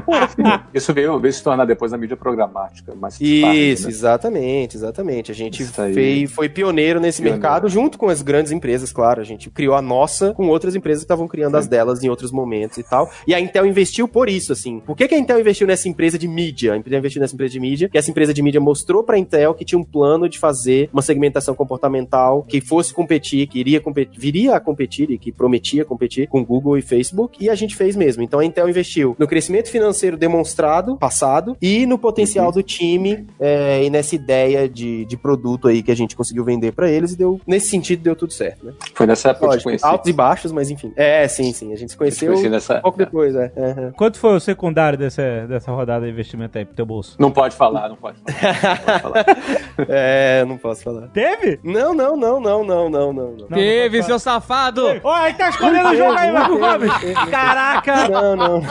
*laughs* Isso veio, veio se tornar depois a mídia programática. Mas Isso, exatamente, exatamente. A gente Isso aí. fei- foi pioneiro nesse Pioneiro. mercado, junto com as grandes empresas, claro. A gente criou a nossa com outras empresas que estavam criando as delas em outros momentos e tal. E a Intel investiu por isso, assim. Por que, que a Intel investiu nessa empresa de mídia? A Intel investiu nessa empresa de mídia, que essa empresa de mídia mostrou pra Intel que tinha um plano de fazer uma segmentação comportamental que fosse competir, que iria competir, viria a competir e que prometia competir com Google e Facebook, e a gente fez mesmo. Então a Intel investiu no crescimento financeiro demonstrado, passado, e no potencial do time é, e nessa ideia de, de produto aí que a gente conseguiu vender pra eles e deu, nesse sentido, deu tudo certo, né? Foi nessa época que Lógico, conheci. altos e baixos, mas enfim. É, sim, sim. A gente se conheceu nessa um pouco depois, é. Aham. Quanto foi o secundário dessa, dessa rodada de investimento aí pro teu bolso? Não pode falar, não pode falar. Não pode falar. *laughs* É, não posso falar. Teve? Não, não, não, não, não, não, não. não. Teve, seu safado! Ó, aí tá escolhendo o jogo aí, Marco Gomes! Caraca! Não, não.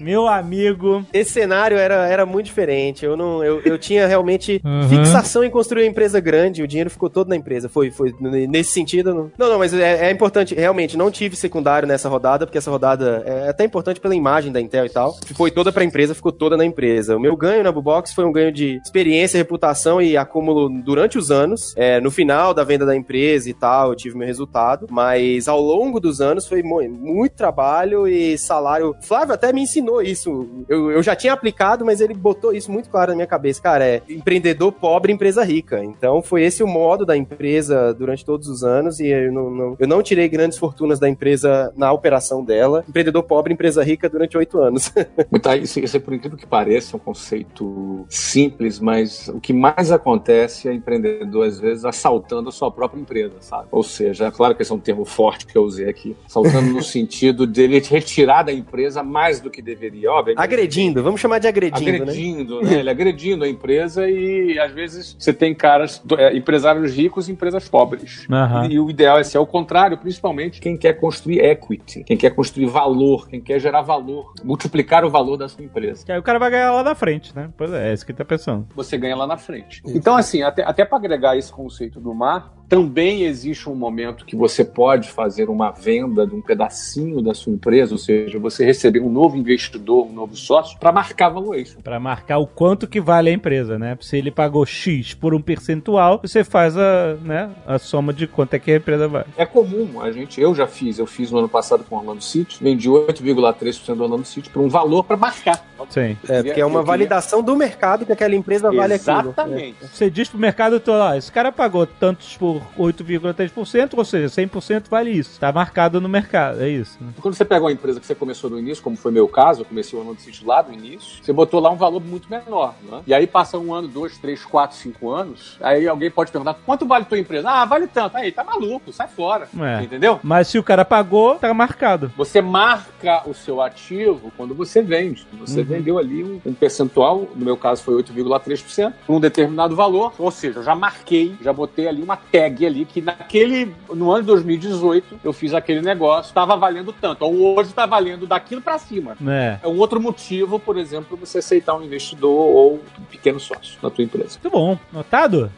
Meu amigo. Esse cenário era, era muito diferente. Eu não, eu, eu tinha realmente Uhum. fixação em construir uma empresa grande. O dinheiro ficou todo na empresa. Foi, foi nesse sentido. Não, não, não, mas é, é importante. Realmente, não tive secundário nessa rodada, porque essa rodada é até importante pela imagem da Intel e tal. Foi toda pra empresa, ficou toda na empresa. O meu ganho na Bubox foi um ganho de experiência, reputação e acúmulo durante os anos. É, no final da venda da empresa e tal, eu tive meu resultado. Mas ao longo dos anos foi mu- muito trabalho e salário. Flávio até me ensinou isso. Eu, eu já tinha aplicado, mas ele botou isso muito claro na minha cabeça. Cara, é empreendedor pobre, empresa rica. Então foi esse o modo da empresa durante todos os anos e eu não, não- eu não tirei grandes fortunas da empresa na operação dela. Empreendedor pobre, empresa rica durante oito anos. *laughs* Tá, isso, isso é por incrível que pareça, um conceito simples, mas o que mais acontece é empreendedor, às vezes, assaltando a sua própria empresa, sabe? Ou seja, é claro que esse é um termo forte que eu usei aqui, assaltando no *laughs* sentido dele retirar da empresa mais do que deveria, óbvio. agredindo, vamos chamar de agredindo, né? agredindo, né? Ele agredindo a empresa e às vezes você tem caras, é, empresários ricos e empresas pobres. Aham. E, o ideal é ser ao contrário, principalmente quem quer construir equity, quem quer construir valor, quem quer gerar valor, multiplicar o valor da sua empresa. Que aí o cara vai ganhar lá na frente, né? Pois é, é isso que ele tá pensando. Você ganha lá na frente. Então, assim, até, até para agregar esse conceito do mar, também existe um momento que você pode fazer uma venda de um pedacinho da sua empresa, ou seja, você receber um novo investidor, um novo sócio, para marcar valuation. Pra marcar o quanto que vale a empresa, né? Se ele pagou X por um percentual, você faz a, né, a soma de quanto é que a empresa vale. É comum, a gente, eu já fiz, eu fiz no ano passado com o Orlando City, vendi 8,3% do Orlando City por um valor para marcar. Sim. É, porque é uma validação do mercado que aquela empresa vale aquilo. Exatamente. Você diz pro mercado ó, esse cara pagou tantos por 8,3%, ou seja, 100% vale isso. Tá marcado no mercado, é isso. né? Quando você pega uma empresa que você começou no início, como foi meu caso, eu comecei o Orlando City lá do início, você botou lá um valor muito menor, né? E aí passa um ano, dois, três, quatro, cinco anos, aí alguém pode perguntar, quanto vale tua empresa? Ah, vale tanto. Aí, tá maluco, sai fora. É. Entendeu? Mas se o cara pagou, tá marcado. Você marca o seu ativo quando você vende. Você Uhum. vendeu ali um, um percentual, no meu caso foi 8,3%, por um determinado valor, ou seja, eu já marquei, já botei ali uma tag ali que naquele, no ano de 2018, eu fiz aquele negócio, estava valendo tanto. Ou hoje está valendo daquilo para cima. É. É um outro motivo, por exemplo, você aceitar um investidor ou um pequeno sócio na tua empresa. Muito bom. Notado?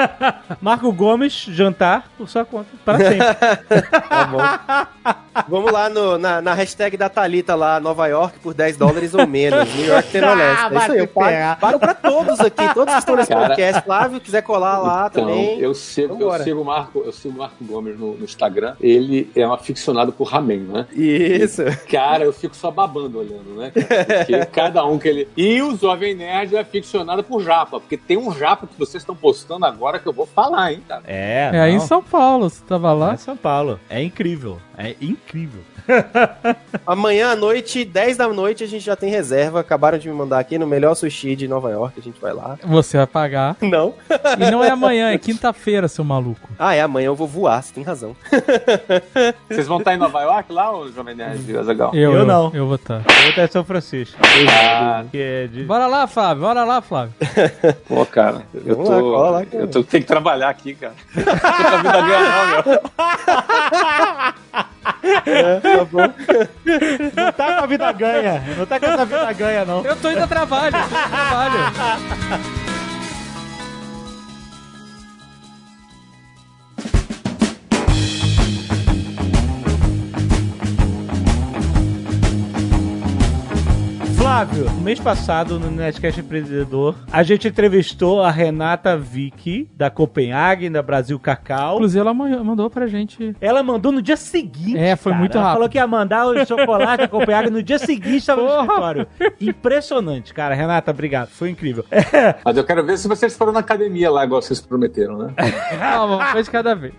*laughs* Marco Gomes, jantar por sua conta. Para sempre. *laughs* Tá bom. Vamos lá no- na, na hashtag da Thalita lá, Nova York por 10 dólares ou menos. New York Tenoleste. *laughs* É isso aí, eu paro, paro pra todos aqui, todos que estão nesse Cara. podcast. Flávio, quiser colar lá Então, também. eu sigo, eu sigo o Marco, eu sigo o Marco Gomes no, no Instagram. Ele é um aficionado por ramen, né? Isso. Cara, eu fico só babando olhando, né? cara? Porque *laughs* cada um que ele. E o Jovem Nerd é aficionado por japa, porque tem um japa que vocês estão postando agora que eu vou falar, hein, cara. É, É aí em não. São Paulo, você tava Lá lá. em São Paulo. É incrível. É incrível. *laughs* Amanhã à noite, 10 da noite, a gente já tem reserva. Acabaram de me mandar aqui no melhor sushi de Nova York. A gente vai lá. Você vai pagar. Não. E não é amanhã, é *laughs* quinta-feira, seu maluco. Ah, é amanhã eu vou voar, você tem razão. *laughs* Vocês vão estar em Nova York lá, ô Jovem Nerd e Azaghal? Eu, Eu não. Eu vou estar. Eu vou até São Francisco. Ah, Que é de... Bora lá, Flávio. Bora lá, Flávio. *laughs* pô, cara, eu Vamos lá, tô. cola lá, cara. eu tô, tenho que trabalhar aqui, cara. *laughs* Não a vida ganha, não, meu. Tá bom. Não tá com a vida ganha. Não tá com essa vida ganha, não. Eu tô indo a trabalho, eu tô indo a trabalho. Flávio, no mês passado, no Nerdcast Empreendedor, a gente entrevistou a Renata Vicky, da Copenhagen, da Brasil Cacau. Inclusive, ela ma- mandou pra gente. Ela mandou no dia seguinte. É, foi cara. muito Ela rápido. falou que ia mandar o chocolate da Copenhagen no dia seguinte, estava no escritório. Impressionante, cara. Renata, obrigado. Foi incrível. Mas eu quero ver se vocês foram na academia lá, igual vocês prometeram, né? *laughs* Calma, uma coisa de cada vez.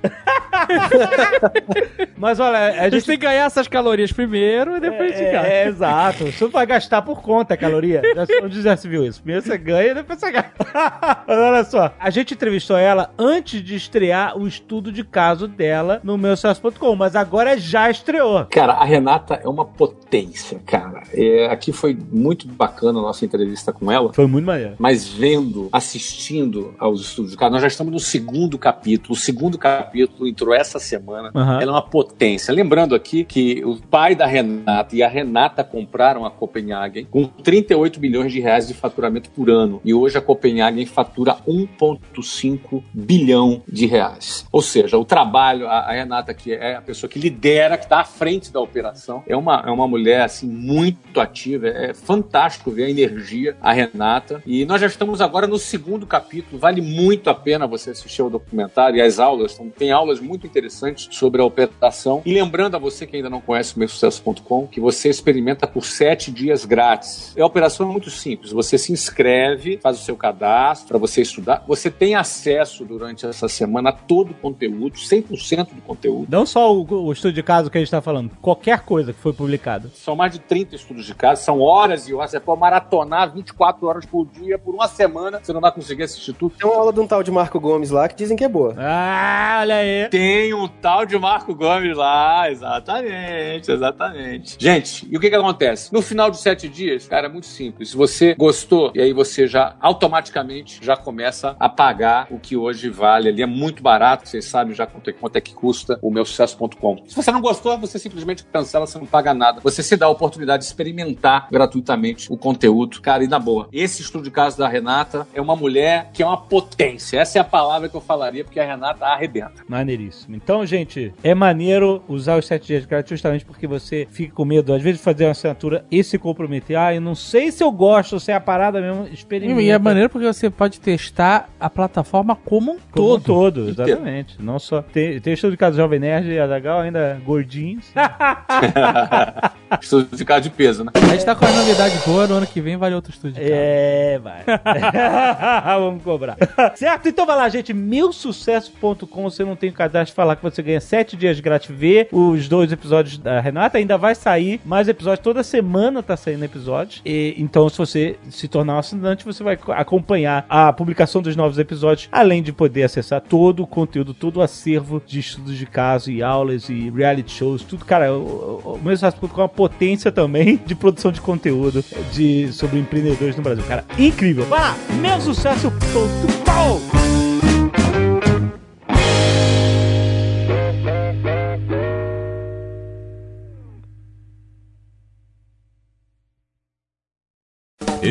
*laughs* Mas olha, a A gente gente tem que ganhar essas calorias primeiro e depois a gente gasta. É, é, exato. Você vai gastar por conta a caloria. Onde *laughs* já se viu isso? Primeiro você ganha, depois você gasta. *laughs* Mas olha só, a gente entrevistou ela antes de estrear o estudo de caso dela no meu sucesso.com, mas agora já estreou. Cara, a Renata é uma potência, cara. É, aqui foi muito bacana a nossa entrevista com ela. Foi muito maneiro. Mas vendo, assistindo aos estudos de caso, nós já estamos no segundo capítulo. O segundo capítulo entrou essa semana. Aham. Ela é uma potência. Lembrando aqui que o pai da Renata e a Renata compraram a Copenhagen com 38 milhões de reais de faturamento por ano. E hoje a Copenhagen fatura 1,5 bilhão de reais. Ou seja, o trabalho, a, a Renata, que é a pessoa que lidera, que está à frente da operação, é uma, é uma mulher assim muito ativa. É fantástico ver a energia, a Renata. E nós já estamos agora no segundo capítulo. Vale muito a pena você assistir ao documentário e as aulas. Então, tem aulas muito interessantes sobre a operação. E lembrando a você que ainda não conhece o meusucesso.com, que você experimenta por sete dias grátis. A operação é muito simples. Você se inscreve, faz o seu cadastro para você estudar. Você tem acesso durante essa semana a todo o conteúdo, 100% do conteúdo. Não só o, o estudo de caso que a gente tá falando, qualquer coisa que foi publicada. São mais de 30 estudos de caso, são horas e horas. Você pode maratonar 24 horas por dia por uma semana. Você não vai conseguir assistir tudo. Tem uma aula de um tal de Marco Gomes lá que dizem que é boa. Ah, olha aí. Tem um tal de Marco Gomes lá, exatamente, exatamente. Gente, e o que que acontece? No final de sete dias, cara, é muito simples. Se você gostou, e aí você já automaticamente já começa a pagar o que hoje vale ali. É muito barato, vocês sabem já quanto é, quanto é que custa o meu sucesso.com. Se você não gostou, você simplesmente cancela, você não paga nada. Você se dá a oportunidade de experimentar gratuitamente o conteúdo. Cara, e na boa, esse estudo de caso da Renata é uma mulher que é uma potência. Essa é a palavra que eu falaria, porque a Renata arrebenta. Maneiríssimo. Então, gente, é maneiro usar os sete dias grátis justamente porque você fica com medo, às vezes, de fazer uma assinatura e se comprometer. Ah, eu não sei se eu gosto, se é a parada mesmo, experimenta. E é maneiro porque você pode testar a plataforma como um Como um todo. todo, exatamente. Não só. Tem, tem estudo de caso Jovem Nerd e Azagal ainda gordinhos. *laughs* *laughs* Estudo de caso de peso, né? A gente tá com a novidade boa, no ano que vem vale outro estúdio. de casa. É, vai. *laughs* Vamos cobrar. certo? Então vai lá, gente. Meusucesso.com. Você não tem cadastro falar que você ganha sete dias grátis. Ver os dois episódios da Renata. Ainda vai sair mais episódios. Toda semana tá saindo episódio. E, então, se você se tornar um assinante, você vai acompanhar a publicação dos novos episódios. Além de poder acessar todo o conteúdo, todo o acervo de estudos de caso e aulas e reality shows. Tudo, cara. O, o, o Meusucesso.com é uma potência também *laughs* de produção de conteúdo de, sobre empreendedores no Brasil. Cara, incrível. Vai lá, meusucesso.com